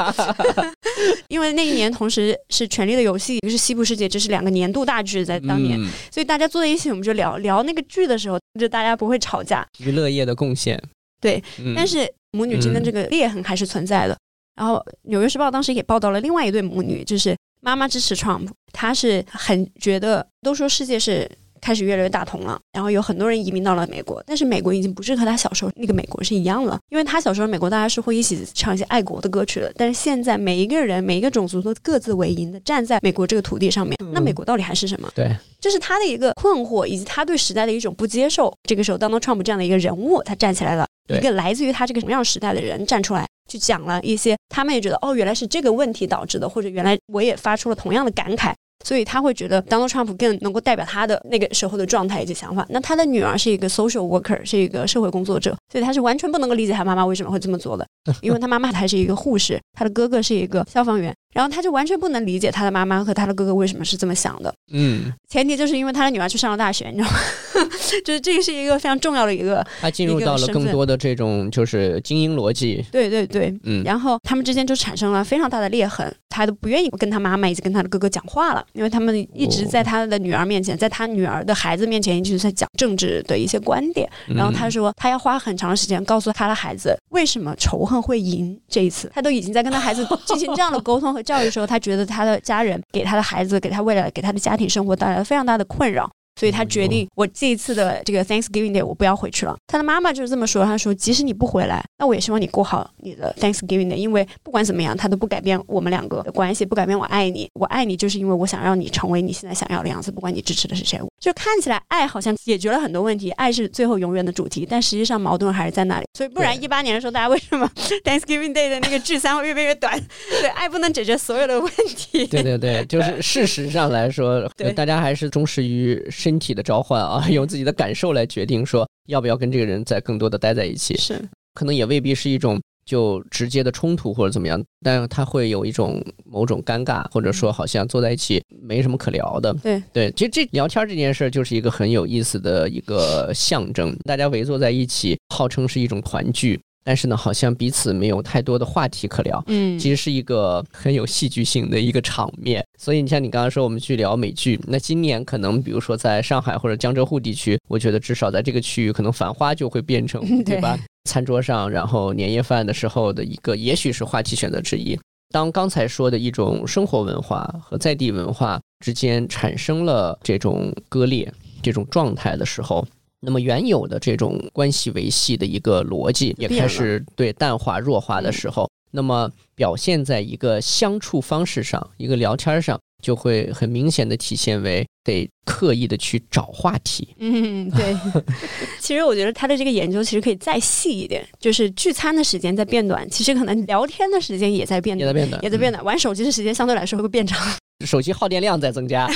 因为那一年同时是《权力的游戏》，一个是《西部世界》，这是两个年度大剧，在当年，所以大家坐在一起，我们就聊聊那个剧的时候，就大家不会吵架。娱乐业的贡献，对，但是母女之间这个裂痕还是存在的。然后《纽约时报》当时也报道了另外一对母女，就是妈妈支持 Trump，她是很觉得，都说世界是。开始越来越大同了，然后有很多人移民到了美国，但是美国已经不是和他小时候那个美国是一样了，因为他小时候美国大家是会一起唱一些爱国的歌曲的，但是现在每一个人每一个种族都各自为营的站在美国这个土地上面，那美国到底还是什么？对，这是他的一个困惑，以及他对时代的一种不接受。这个时候，Donald Trump 这样的一个人物，他站起来了，一个来自于他这个什么样时代的人站出来，去讲了一些他们也觉得哦，原来是这个问题导致的，或者原来我也发出了同样的感慨。所以他会觉得 Donald Trump 更能够代表他的那个时候的状态以及想法。那他的女儿是一个 social worker，是一个社会工作者，所以他是完全不能够理解他妈妈为什么会这么做的，因为他妈妈还是一个护士，他的哥哥是一个消防员。然后他就完全不能理解他的妈妈和他的哥哥为什么是这么想的。嗯，前提就是因为他的女儿去上了大学，你知道吗？就是这个是一个非常重要的一个。他进入到了更多的这种就是精英逻辑。对对对，嗯。然后他们之间就产生了非常大的裂痕，他都不愿意跟他妈妈以及跟他的哥哥讲话了，因为他们一直在他的女儿面前，在他女儿的孩子面前一直在讲政治的一些观点。然后他说他要花很长时间告诉他的孩子为什么仇恨会赢这一次，他都已经在跟他孩子进行这样的沟通。教育的时候，他觉得他的家人给他的孩子、给他未来、给他的家庭生活带来了非常大的困扰。所以他决定，我这一次的这个 Thanksgiving Day 我不要回去了。他的妈妈就是这么说，他说：“即使你不回来，那我也希望你过好你的 Thanksgiving Day，因为不管怎么样，他都不改变我们两个的关系，不改变我爱你。我爱你就是因为我想让你成为你现在想要的样子，不管你支持的是谁。就看起来爱好像解决了很多问题，爱是最后永远的主题，但实际上矛盾还是在那里。所以不然一八年的时候，大家为什么 Thanksgiving Day 的那个聚餐会越变越短？对，爱不能解决所有的问题。对对对，就是事实上来说，大家还是忠实于身体的召唤啊。”啊，用自己的感受来决定说要不要跟这个人再更多的待在一起，是可能也未必是一种就直接的冲突或者怎么样，但他会有一种某种尴尬，或者说好像坐在一起没什么可聊的。对对，其实这聊天这件事儿就是一个很有意思的一个象征，大家围坐在一起，号称是一种团聚。但是呢，好像彼此没有太多的话题可聊，嗯其实是一个很有戏剧性的一个场面。所以你像你刚刚说我们去聊美剧，那今年可能比如说在上海或者江浙沪地区，我觉得至少在这个区域，可能《繁花》就会变成 对吧？餐桌上，然后年夜饭的时候的一个，也许是话题选择之一。当刚才说的一种生活文化和在地文化之间产生了这种割裂、这种状态的时候，那么原有的这种关系维系的一个逻辑也开始对淡化、弱化的时候，那么表现在一个相处方式上、一个聊天上，就会很明显的体现为得刻意的去找话题。嗯，对。其实我觉得他的这个研究其实可以再细一点，就是聚餐的时间在变短，其实可能聊天的时间也在变短，也在变短，也在变短。玩手机的时间相对来说会变长。手机耗电量在增加，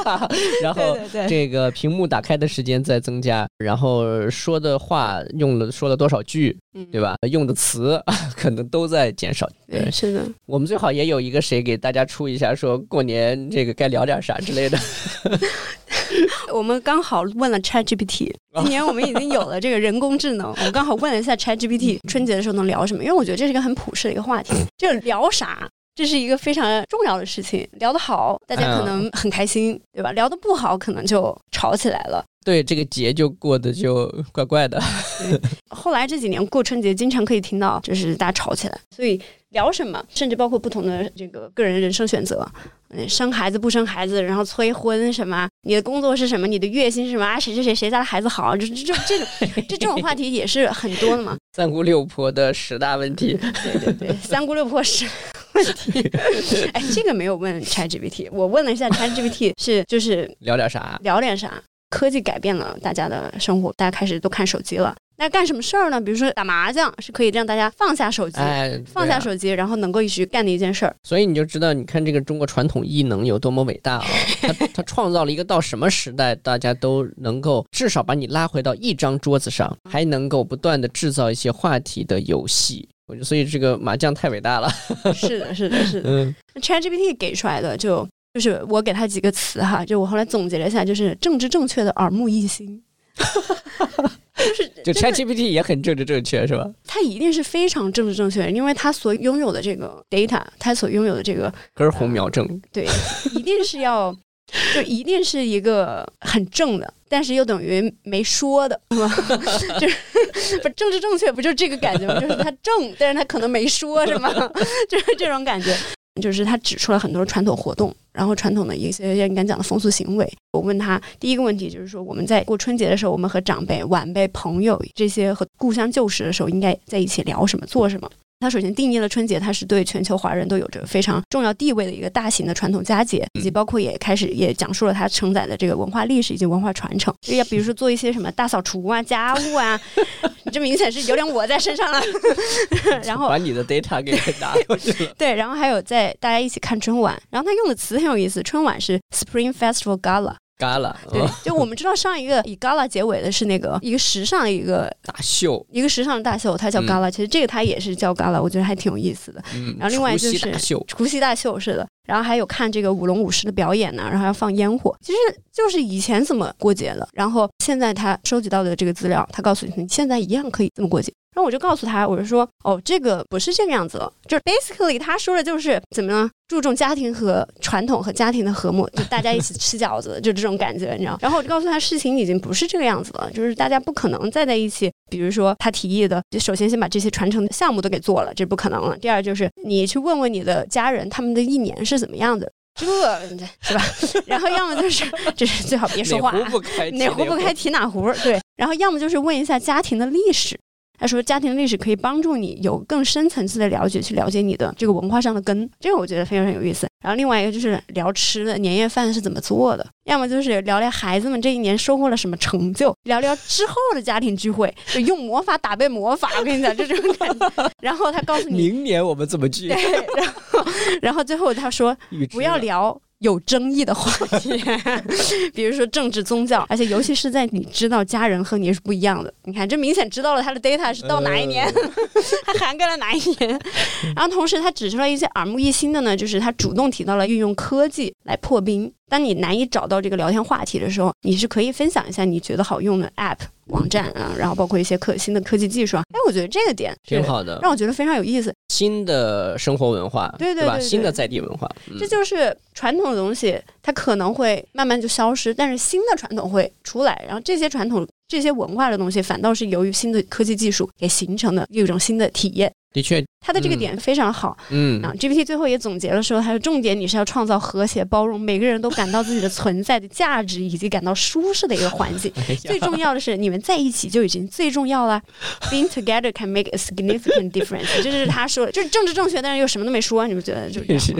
然后这个屏幕打开的时间在增加，然后说的话用了说了多少句，嗯对吧？用的词 可能都在减少。对，是的。我们最好也有一个谁给大家出一下，说过年这个该聊点啥之类的。我们刚好问了 Chat GPT，今年我们已经有了这个人工智能，我们刚好问了一下 Chat GPT，春节的时候能聊什么？因为我觉得这是一个很普世的一个话题，这个聊啥？这是一个非常重要的事情，聊得好，大家可能很开心，对吧？聊得不好，可能就吵起来了。对，这个节就过得就怪怪的。后来这几年过春节，经常可以听到就是大家吵起来，所以聊什么，甚至包括不同的这个个人人生选择，嗯，生孩子不生孩子，然后催婚什么，你的工作是什么，你的月薪是什么啊？谁谁谁谁家的孩子好，这这这种这这种话题也是很多的嘛。三姑六婆的十大问题，对对对，三姑六婆十问题。哎，这个没有问 ChatGPT，我问了一下 ChatGPT，是就是聊点啥？聊点啥？科技改变了大家的生活，大家开始都看手机了。那干什么事儿呢？比如说打麻将，是可以让大家放下手机，哎，放下手机，然后能够一起干的一件事儿。所以你就知道，你看这个中国传统艺能有多么伟大啊！它它创造了一个到什么时代，大家都能够至少把你拉回到一张桌子上，还能够不断的制造一些话题的游戏。我觉得，所以这个麻将太伟大了。是的，是的，是的。嗯，ChatGPT 给出来的就就是我给他几个词哈，就我后来总结了一下，就是政治正确的耳目一新。就是 就 ChatGPT 也很政治正确，是吧？它一定是非常政治正确的，因为它所拥有的这个 data，它所拥有的这个根红苗正，对，一定是要，就一定是一个很正的，但是又等于没说的，是吧？就是不政治正确，不就是这个感觉吗？就是他正，但是他可能没说，是吗？就是这种感觉。就是他指出了很多传统活动，然后传统的一些应该讲的风俗行为。我问他第一个问题就是说，我们在过春节的时候，我们和长辈、晚辈、朋友这些和故乡旧时的时候，应该在一起聊什么、做什么？他首先定义了春节，它是对全球华人都有着非常重要地位的一个大型的传统佳节，以及包括也开始也讲述了它承载的这个文化历史以及文化传承。就要比如说做一些什么大扫除啊、家务啊，你这明显是有点我在身上了。然后把你的 data 给拿过去了。对，然后还有在大家一起看春晚，然后他用的词很有意思，春晚是 Spring Festival Gala。嘎了，对哦，就我们知道上一个以 Gala 结尾的是那个一个时尚的一个大秀，一个时尚的大秀，它叫嗯 Gala，、其实这个它也是叫 Gala，我觉得还挺有意思的。嗯，然后另外就是夕大秀，除夕大秀是的，然后还有看这个舞龙舞狮的表演呢，然后还要放烟火，其实就是以前怎么过节的，然后现在他收集到的这个资料，他告诉你你现在一样可以这么过节。然后我就告诉他，我就说，哦，这个不是这个样子了，就是 basically 他说的就是怎么呢？注重家庭和传统和家庭的和睦，就大家一起吃饺子，就这种感觉，你知道？然后我就告诉他，事情已经不是这个样子了，就是大家不可能再在一起。比如说他提议的，就首先先把这些传承的项目都给做了，这不可能了。第二就是你去问问你的家人，他们的一年是怎么样的，这 是吧？然后要么就是就是最好别说话，哪壶不开提哪壶不开提哪壶，对。然后要么就是问一下家庭的历史。他说，家庭历史可以帮助你有更深层次的了解，去了解你的这个文化上的根，这个我觉得非常有意思。然后另外一个就是聊吃的，年夜饭是怎么做的，要么就是聊聊孩子们这一年收获了什么成就，聊聊之后的家庭聚会，就用魔法打败魔法。我跟你讲，这种感觉。然后他告诉你，明年我们怎么聚？对，然后然后最后他说，不要聊有争议的话题，比如说政治、宗教，而且尤其是在你知道家人和你是不一样的。你看，这明显知道了他的 data 是到哪一年，他涵盖了哪一年。然后同时，他指出了一些耳目一新的呢，就是他主动提到了运用科技来破冰。当你难以找到这个聊天话题的时候，你是可以分享一下你觉得好用的 app 网站啊，然后包括一些可新的科技技术啊。哎，我觉得这个点挺好的，让我觉得非常有意思。新的生活文化，对对吧？新的在地文化，这就是传统的东西，它可能会慢慢就消失，但是新的传统会出来，然后这些传统、这些文化的东西，反倒是由于新的科技技术给形成的又一种新的体验。的确，他的这个点非常好。嗯，啊，GPT 最后也总结了说，它的重点你是要创造和谐、包容，每个人都感到自己的存在的价值以及感到舒适的一个环境。最重要的是，你们在一起就已经最重要了。Being together can make a significant difference。这就是他说的，就是政治正确，但是又什么都没说。你们觉得就 是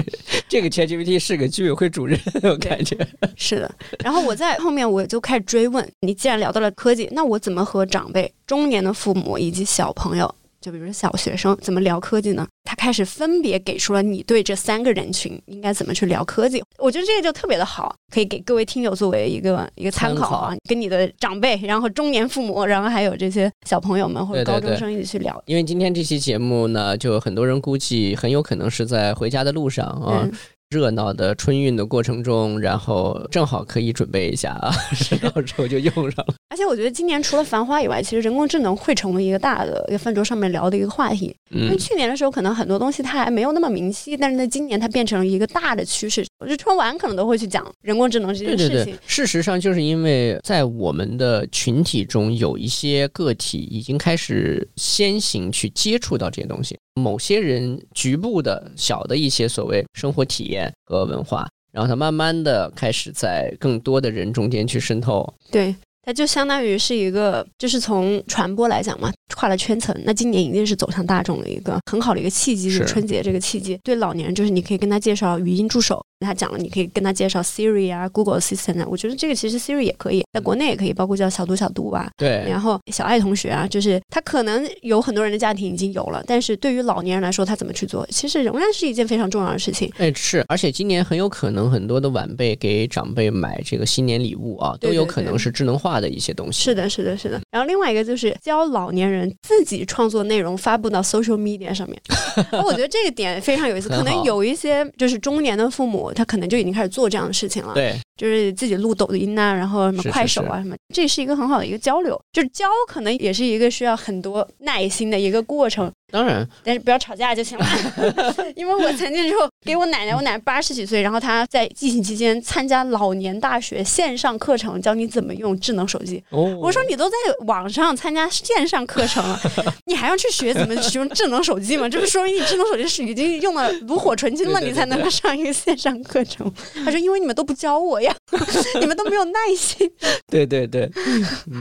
这个 ChatGPT 是个居委会主任，我感觉是的。然后我在后面我就开始追问，你既然聊到了科技，那我怎么和长辈、中年的父母以及小朋友？就比如说小学生怎么聊科技呢？他开始分别给出了你对这三个人群应该怎么去聊科技。我觉得这个就特别的好，可以给各位听友作为一个一个参考啊。跟你的长辈，然后中年父母，然后还有这些小朋友们或者高中生一起去聊。因为今天这期节目呢，就很多人估计很有可能是在回家的路上啊。热闹的春运的过程中，然后正好可以准备一下啊，到时候就用上了。而且我觉得今年除了繁花以外，其实人工智能会成为一个大的一个饭桌上面聊的一个话题。因为去年的时候，可能很多东西它还没有那么明晰，但是在今年它变成了一个大的趋势。我觉得春晚可能都会去讲人工智能这件事情。事实上，就是因为在我们的群体中有一些个体已经开始先行去接触到这些东西。某些人局部的小的一些所谓生活体验和文化，然后它慢慢的开始在更多的人中间去渗透。对。它就相当于是一个，就是从传播来讲嘛，跨了圈层。那今年一定是走向大众的一个很好的一个契机，是春节这个契机。对老年人，就是你可以跟他介绍语音助手，他讲了，你可以跟他介绍 Siri 啊，Google Assistant 啊。我觉得这个其实 Siri 也可以，在国内也可以，包括叫小度小度啊。对。然后小爱同学啊，就是他可能有很多人的家庭已经有了，但是对于老年人来说，他怎么去做，其实仍然是一件非常重要的事情。哎，是，而且今年很有可能很多的晚辈给长辈买这个新年礼物啊，都有可能是智能化。的一些东西是的，是的，是的。然后另外一个就是教老年人自己创作内容，发布到 social media 上面。我觉得这个点非常有意思。可能有一些就是中年的父母，他可能就已经开始做这样的事情了。对，就是自己录抖音啊，然后什么快手啊什么，这是一个很好的一个交流。就是教可能也是一个需要很多耐心的一个过程。当然，但是不要吵架就行了。因为我曾经之后给我奶奶，我奶奶八十几岁，然后她在疫情期间参加老年大学线上课程，教你怎么用智能手机。我说你都在网上参加线上课程了，你还要去学怎么使用智能手机吗？这不说明你智能手机是已经用的炉火纯青了，你才能够上一个线上课程。他说因为你们都不教我呀，你们都没有耐心。对对对，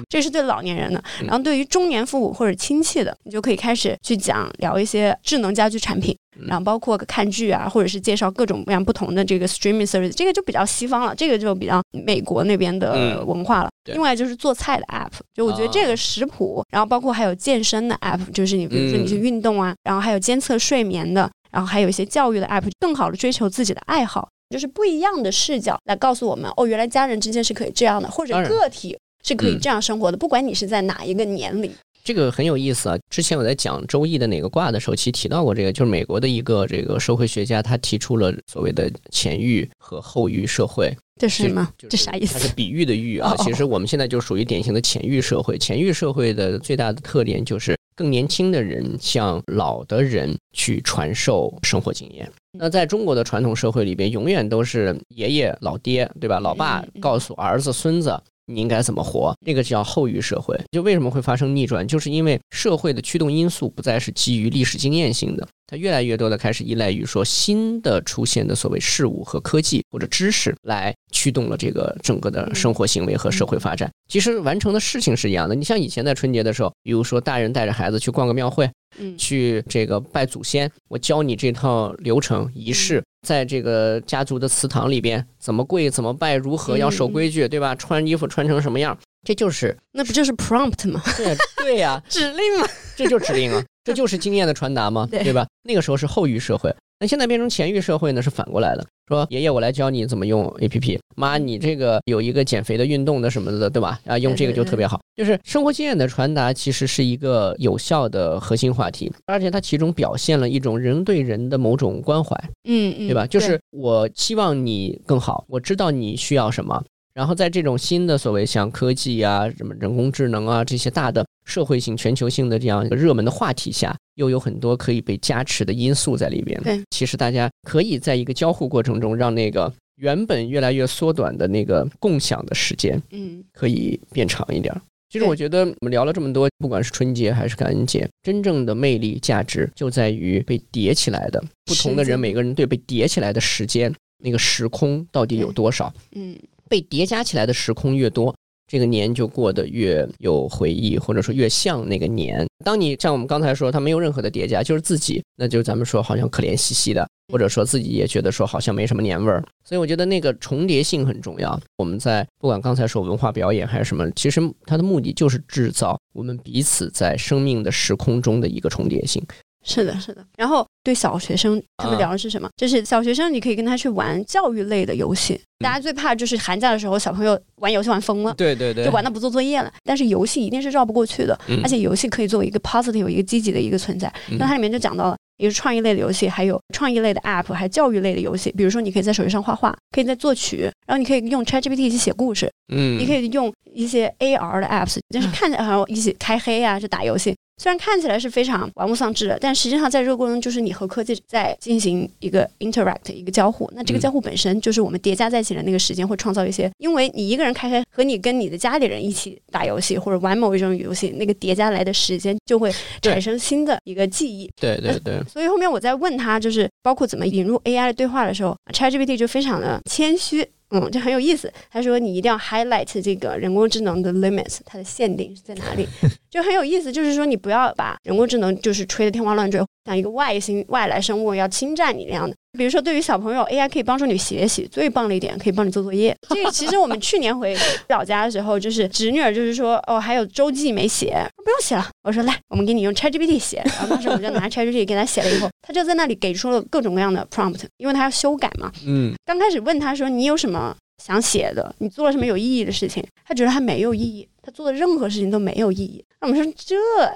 这是对老年人的。然后对于中年父母或者亲戚的，你就可以开始去讲。聊一些智能家居产品，然后包括看剧啊，或者是介绍各种各样不同的这个 streaming service，这个就比较西方了，这个就比较美国那边的文化了。另外就是做菜的 app，就我觉得这个食谱，然后包括还有健身的 app，就是你比如说你去运动啊，然后还有监测睡眠的，然后还有一些教育的 app，更好的追求自己的爱好，就是不一样的视角来告诉我们，哦，原来家人之间是可以这样的，或者个体是可以这样生活的，不管你是在哪一个年龄。这个很有意思啊！之前我在讲周易的哪个卦的时候，其实提到过这个，就是美国的一个这个社会学家，他提出了所谓的前域和后域社会。这是什么？这啥意思？它是比喻的喻啊。其实我们现在就属于典型的前域社会。前域社会的最大的特点就是更年轻的人向老的人去传授生活经验。那在中国的传统社会里边，永远都是爷爷、老爹，对吧？老爸告诉儿子、孙子。你应该怎么活？这个叫后育社会。就为什么会发生逆转？就是因为社会的驱动因素不再是基于历史经验性的，它越来越多的开始依赖于说新的出现的所谓事物和科技或者知识来驱动了这个整个的生活行为和社会发展。其实完成的事情是一样的。你像以前在春节的时候，比如说大人带着孩子去逛个庙会。去这个拜祖先，我教你这套流程仪式，在这个家族的祠堂里边怎么跪，怎么拜，如何要守规矩，对吧？穿衣服穿成什么样，这就是那不就是 prompt 吗？对对呀，指令嘛？这就是指令啊，这就是经验的传达嘛？对吧？那个时候是后于社会，那现在变成前域社会呢，是反过来的，说爷爷我来教你怎么用 A P P，妈你这个有一个减肥的运动的什么的，对吧？啊，用这个就特别好。就是生活经验的传达，其实是一个有效的核心话题，而且它其中表现了一种人对人的某种关怀，嗯嗯，对吧？就是我希望你更好，我知道你需要什么。然后在这种新的所谓像科技啊、什么人工智能啊这些大的社会性、全球性的这样一个热门的话题下，又有很多可以被加持的因素在里边。对，其实大家可以在一个交互过程中，让那个原本越来越缩短的那个共享的时间，嗯可以变长一点儿。其实我觉得我们聊了这么多，不管是春节还是感恩节，真正的魅力价值就在于被叠起来的不同的人，每个人对被叠起来的时间那个时空到底有多少。嗯被叠加起来的时空越多，这个年就过得越有回忆，或者说越像那个年。当你像我们刚才说，它没有任何的叠加，就是自己，那就咱们说好像可怜兮兮的，或者说自己也觉得说好像没什么年味儿。所以我觉得那个重叠性很重要。我们在不管刚才说文化表演还是什么，其实它的目的就是制造我们彼此在生命的时空中的一个重叠性。是的，是的。然后对小学生，他们啊聊的是什么？就是小学生，你可以跟他去玩教育类的游戏。大家最怕就是寒假的时候，小朋友玩游戏玩疯了。对对对就玩到不做作业了，但是游戏一定是绕不过去的，嗯而且游戏可以作为一个 positive 一个积极的一个存在。嗯那它里面就讲到了，一个是创意类的游戏，还有创意类的 app，还有教育类的游戏。比如说，你可以在手机上画画，可以在作曲，然后你可以用 ChatGPT 去写故事，嗯，你可以用一些 AR 的 apps，但是 看起来好像一起开黑啊，就打游戏。虽然看起来是非常玩物丧志的，但实际上在这个过程中，就是你和科技在进行一个 interact 一个交互。那这个嗯交互本身就是我们叠加在一起的那个时间，会创造一些，因为你一个人开开和你跟你的家里人一起打游戏或者玩某一种游戏，那个叠加来的时间就会产生新的一个记忆。对对对，所以后面我在问他，就是包括怎么引入 AI 的对话的时候，ChatGPT 就非常的谦虚，嗯，就很有意思。他说你一定要 highlight 这个人工智能的 limits，它的限定是在哪里，就很有意思。就是说你不要把人工智能就是吹得天花乱坠，像一个外星外来生物要侵占你那样的。比如说，对于小朋友，AI 可以帮助你学习，最棒的一点可以帮你做作业。这 个其实我们去年回老家的时候，就是侄女儿就是说，哦，还有周记没写，不用写了。我说来，我们给你用 ChatGPT 写。然后当时我就拿 ChatGPT 给他写了以后，他就在那里给出了各种各样的 prompt，因为他要修改嘛。嗯刚开始问他说你有什么想写的，你做了什么有意义的事情，他觉得他没有意义，他做的任何事情都没有意义。那我们说这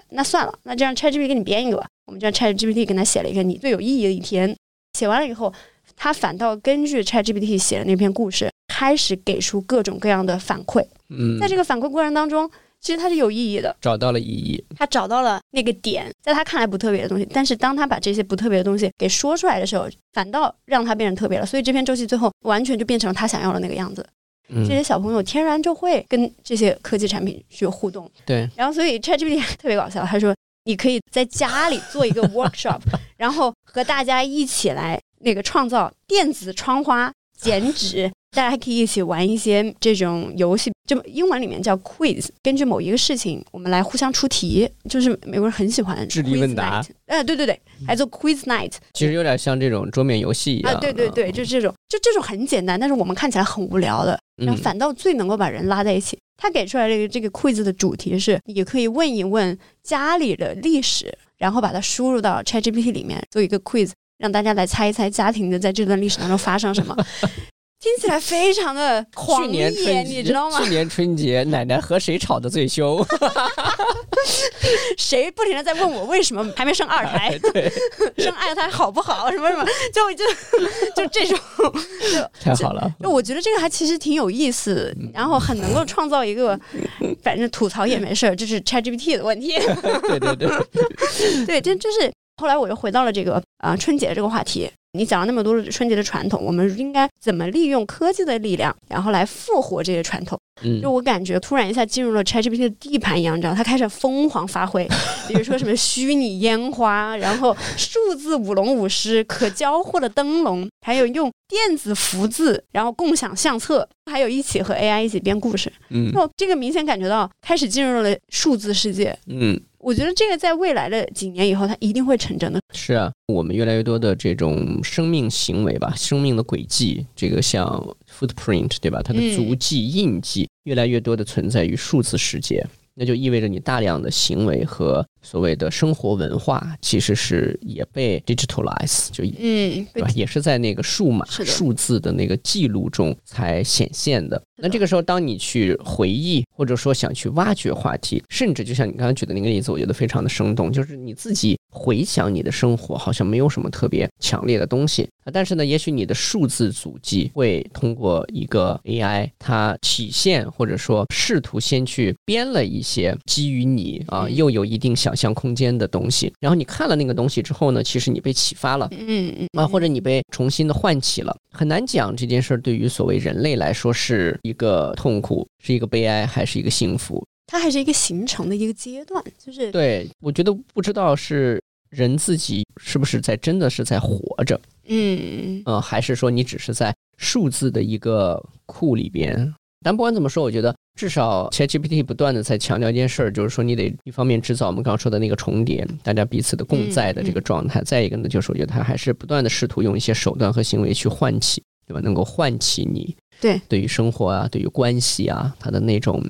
那算了，那就让 ChatGPT 给你编一个吧。我们就让 ChatGPT 给他写了一个你最有意义的一天。写完了以后，他反倒根据 ChatGPT 写的那篇故事，开始给出各种各样的反馈。嗯，在这个反馈过程当中，其实他是有意义的。找到了意义。他找到了那个点，在他看来不特别的东西，但是当他把这些不特别的东西给说出来的时候，反倒让他变成特别了。所以这篇周记最后完全就变成了他想要的那个样子。嗯这些小朋友天然就会跟这些科技产品去互动。对，然后所以 ChatGPT 特别搞笑，他说你可以在家里做一个 workshop，然后和大家一起来那个创造电子窗花、剪纸。大家还可以一起玩一些这种游戏，就英文里面叫 quiz。根据某一个事情，我们来互相出题，就是美国人很喜欢智力问答对对对，还做 quiz night 其实有点像这种桌面游戏一样。啊，对对对，就这种，就这种很简单，但是我们看起来很无聊的，然后嗯反倒最能够把人拉在一起。他给出来这个这个 quiz 的主题是，也可以问一问家里的历史，然后把它输入到 ChatGPT 里面做一个 quiz，让大家来猜一猜家庭的在这段历史当中发生什么。听起来非常的狂野，你知道吗？去年春节，奶奶和谁吵得最凶？谁不停的在问我为什么还没生二胎，对，生二胎好不好，什么什么，就就就这种，太好了。就我觉得这个还其实挺有意思，然后很能够创造一个，反正吐槽也没事儿，这是 ChatGPT 的问题。对对对，对，这就是后来我又回到了这个啊、呃春节这个话题。你讲了那么多的春节的传统，我们应该怎么利用科技的力量，然后来复活这些传统？嗯就我感觉突然一下进入了 ChatGPT 的地盘一样，你知道，它开始疯狂发挥，比如说什么虚拟烟花，然后数字舞龙舞狮、可交互的灯笼，还有用电子福字，然后共享相册，还有一起和 AI 一起编故事。嗯就这个明显感觉到开始进入了数字世界。嗯，我觉得这个在未来的几年以后，它一定会成真的。是啊，我们越来越多的这种生命行为吧，生命的轨迹，这个像 footprint 对吧？它的嗯足迹、印记越来越多的存在于数字世界。那就意味着你大量的行为和所谓的生活文化其实是也被 digitalize，就嗯，对吧？也是在那个数码数字的那个记录中才显现的。那这个时候，当你去回忆，或者说想去挖掘话题，甚至就像你刚刚举的那个例子，我觉得非常的生动，就是你自己回想你的生活，好像没有什么特别强烈的东西啊，但是呢，也许你的数字足迹会通过一个 AI，它体现或者说试图先去编了一些基于你啊嗯又有一定想象空间的东西，然后你看了那个东西之后呢，其实你被启发了。嗯嗯啊，或者你被重新的唤起了，很难讲这件事儿对于所谓人类来说是一个痛苦，是一个悲哀，还是一个幸福？它还是一个形成的一个阶段，就是对我觉得不知道是人自己是不是在真的是在活着，嗯嗯、还是说你只是在数字的一个库里边。但不管怎么说，我觉得至少 ChatGPT 不断的在强调一件事儿，就是说你得一方面制造我们刚刚说的那个重叠，大家彼此的共在的这个状态；再一个呢，就是我觉得它还是不断的试图用一些手段和行为去唤起，对吧？能够唤起你对对于生活啊，对于关系啊，它的那种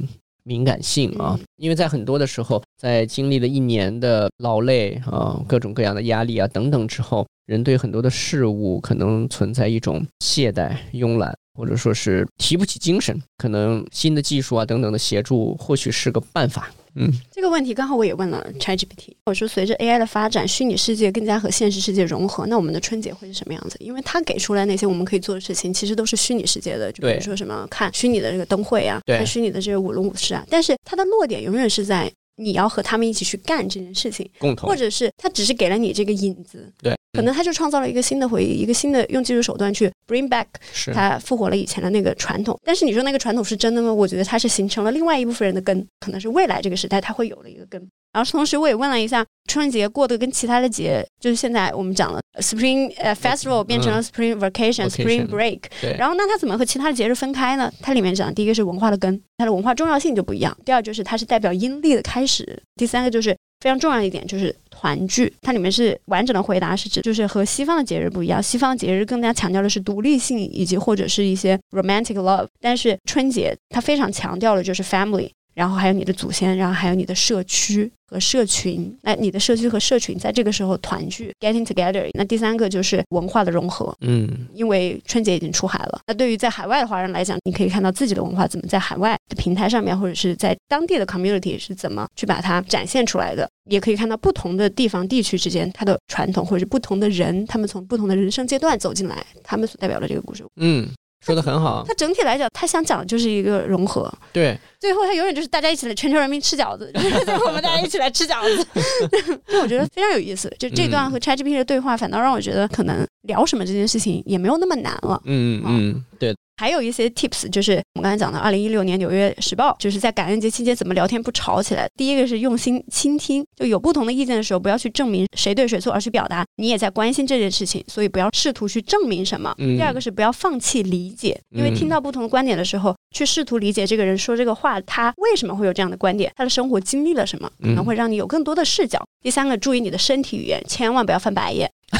敏感性啊嗯，因为在很多的时候，在经历了一年的劳累啊、各种各样的压力啊等等之后，人对很多的事物可能存在一种懈怠、慵懒，或者说是提不起精神。可能新的技术啊等等的协助，或许是个办法。嗯。这个问题刚好我也问了 ChatGPT，我说随着 AI 的发展，虚拟世界更加和现实世界融合，那我们的春节会是什么样子？因为它给出来那些我们可以做的事情，其实都是虚拟世界的，就比如说什么看虚拟的这个灯会啊，对。看虚拟的这个舞龙舞狮啊，但是它的落点永远是在你要和他们一起去干这件事情，共同。或者是他只是给了你这个引子，对，可能他就创造了一个新的回忆，一个新的用技术手段去 bring back 是它复活了以前的那个传统。但是你说那个传统是真的吗？我觉得它是形成了另外一部分人的根，可能是未来这个时代它会有了一个根。然后同时我也问了一下，春节过得跟其他的节，就是现在我们讲了 Spring 呃 Festival 变成了 Spring Vacation、Spring Break，然后那它怎么和其他的节日分开呢？它里面讲，第一个是文化的根，它的文化重要性就不一样；第二就是它是代表阴历的开始；第三个就是非常重要的一点就是团聚，它里面是完整的回答是指就是和西方的节日不一样，西方节日更加强调的是独立性以及或者是一些 romantic love，但是春节它非常强调的就是 family。然后还有你的祖先，然后还有你的社区和社群。那你的社区和社群在这个时候团聚，getting together。那第三个就是文化的融合，嗯因为春节已经出海了。那对于在海外的华人来讲，你可以看到自己的文化怎么在海外的平台上面，或者是在当地的 community 是怎么去把它展现出来的。也可以看到不同的地方地区之间它的传统，或者是不同的人，他们从不同的人生阶段走进来，他们所代表的这个故事。嗯，说的很好，它整体来讲，它想讲的就是一个融合。对，最后，它永远就是大家一起来，全球人民吃饺子，我们大家一起来吃饺子。就我觉得非常有意思。就这段和 ChatGPT 的对话，反倒让我觉得可能聊什么这件事情也没有那么难了。嗯嗯嗯，对，还有一些 tips，就是我们刚才讲的，二零一六年《纽约时报》就是在感恩节期间怎么聊天不吵起来。第一个是用心倾听，就有不同的意见的时候，不要去证明谁对谁错，而去表达你也在关心这件事情，所以不要试图去证明什么。嗯第二个是不要放弃理解，因为嗯听到不同的观点的时候，去试图理解这个人说这个话，他为什么会有这样的观点，他的生活经历了什么，可能嗯会让你有更多的视角。第三个，注意你的身体语言，千万不要翻白眼。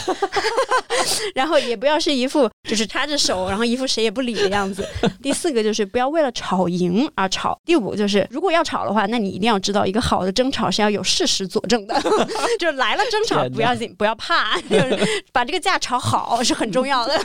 然后也不要是一副就是插着手，然后一副谁也不理的样子。第四个就是不要为了吵赢而吵。第五就是如果要吵的话，那你一定要知道，一个好的争吵是要有事实佐证的，就是来了争吵不要紧，不要怕，就是把这个架吵好是很重要的。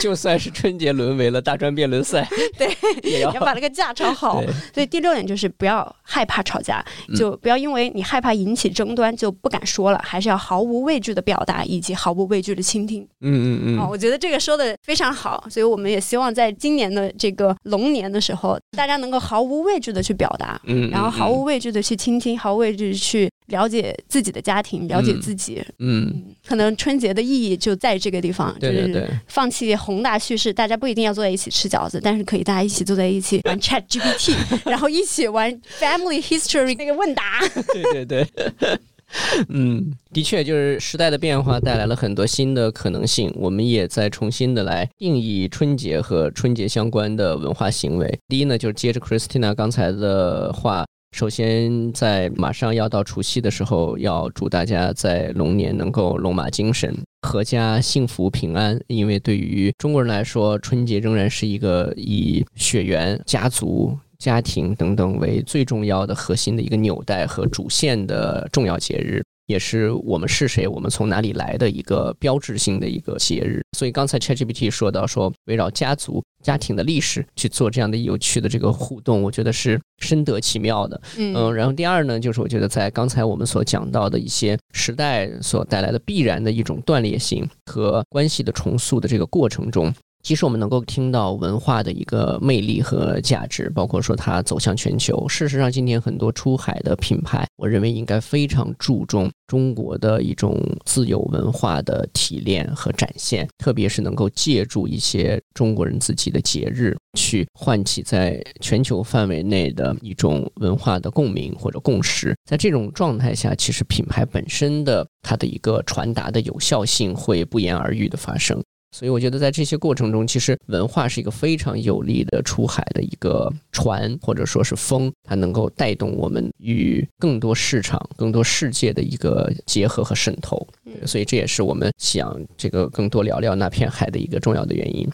就算是春节沦为了大专辩论赛，对，也要要把那个架吵好。所以第六点就是不要害怕吵架，嗯就不要因为你害怕引起争端就不敢说了，还是要毫无畏惧的表达以及毫无畏惧的倾听。嗯嗯哦，嗯，我觉得这个说的非常好，所以我们也希望在今年的这个龙年的时候，大家能够毫无畏惧的去表达，嗯，然后毫无畏惧的去倾听，毫无畏惧地去了解自己的家庭，了解嗯自己。嗯，嗯，可能春节的意义就在这个地方，就是放弃宏大叙事，大家不一定要坐在一起吃饺子，但是可以大家一起坐在一起玩 Chat GPT，然后一起玩 Family History 那个问答。对 对对。嗯，的确，就是时代的变化带来了很多新的可能性，我们也在重新的来定义春节和春节相关的文化行为。第一呢，就是接着 Christina 刚才的话，首先在马上要到除夕的时候，要祝大家在龙年能够龙马精神。阖家幸福平安，因为对于中国人来说，春节仍然是一个以血缘、家族、家庭等等为最重要的核心的一个纽带和主线的重要节日。也是我们是谁，我们从哪里来的一个标志性的一个节日。所以刚才 ChatGPT 说到说，围绕家族、家庭的历史去做这样的有趣的这个互动，我觉得是深得其妙的。嗯，然后第二呢，就是我觉得在刚才我们所讲到的一些时代所带来的必然的一种断裂性和关系的重塑的这个过程中。其实我们能够听到文化的一个魅力和价值，包括说它走向全球。事实上，今天很多出海的品牌，我认为应该非常注重中国的一种自有文化的提炼和展现，特别是能够借助一些中国人自己的节日，去唤起在全球范围内的一种文化的共鸣或者共识。在这种状态下，其实品牌本身的它的一个传达的有效性会不言而喻的发生。所以我觉得，在这些过程中，其实文化是一个非常有力的出海的一个船，或者说是风，它能够带动我们与更多市场、更多世界的一个结合和渗透。所以这也是我们想这个更多聊聊那片海的一个重要的原因。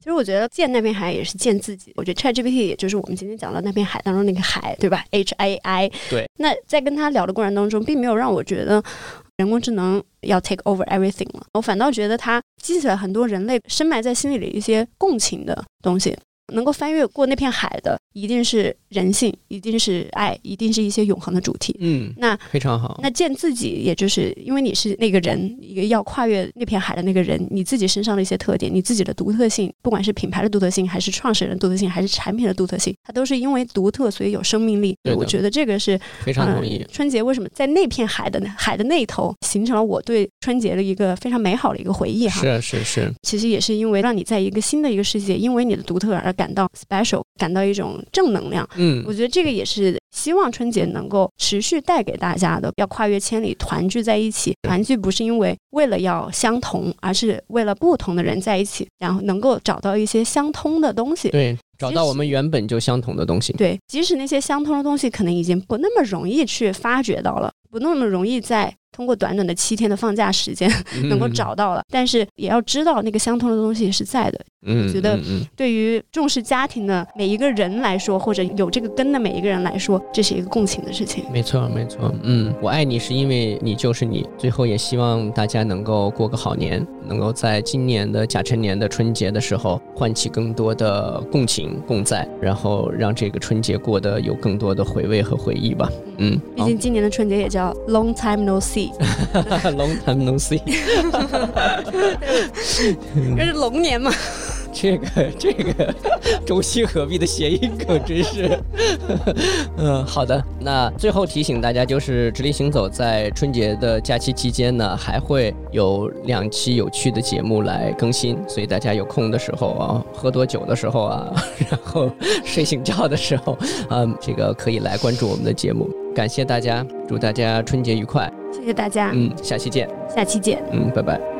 其实我觉得见那片海也是见自己。我觉得 ChatGPT 也就是我们今天讲的那片海当中那个海，对吧？H A I。对。那在跟他聊的过程当中，并没有让我觉得。人工智能要 take over everything 了，我反倒觉得它激起了很多人类深埋在心里的一些共情的东西。能够翻越过那片海的，一定是人性，一定是爱，一定是一些永恒的主题。嗯，那非常好。那见自己，也就是因为你是那个人，一个要跨越那片海的那个人，你自己身上的一些特点，你自己的独特性，不管是品牌的独特性，还是创始人独特性，还是产品的独特性，它都是因为独特，所以有生命力。对，我觉得这个是非常同意。春节为什么在那片海的海的那头，形成了我对春节的一个非常美好的一个回忆哈。是是是。其实也是因为让你在一个新的一个世界，因为你的独特而感到 special。感到一种正能量，嗯，我觉得这个也是希望春节能够持续带给大家的。要跨越千里，团聚在一起。团聚不是因为为了要相同，而是为了不同的人在一起，然后能够找到一些相通的东西。对，找到我们原本就相同的东西。对，即使那些相通的东西可能已经不那么容易去发掘到了，不那么容易在。通过短短的七天的放假时间，能够找到了，但是也要知道那个相通的东西是在的。嗯，我觉得对于重视家庭的每一个人来说，或者有这个根的每一个人来说，这是一个共情的事情。没错，没错。嗯，我爱你是因为你就是你。最后也希望大家能够过个好年，能够在今年的甲辰年的春节的时候，唤起更多的共情共在，然后让这个春节过得有更多的回味和回忆吧。嗯，毕竟今年的春节也叫 Long Time No See。Long time no see，这是龙年嘛？这个这个中西合璧的谐音梗真是，嗯，好的。那最后提醒大家，就是直立行走在春节的假期期间呢，还会有两期有趣的节目来更新，所以大家有空的时候啊，喝多酒的时候啊，然后睡醒觉的时候，嗯，这个可以来关注我们的节目。感谢大家，祝大家春节愉快。谢谢大家，嗯，下期见，下期见，嗯，拜拜。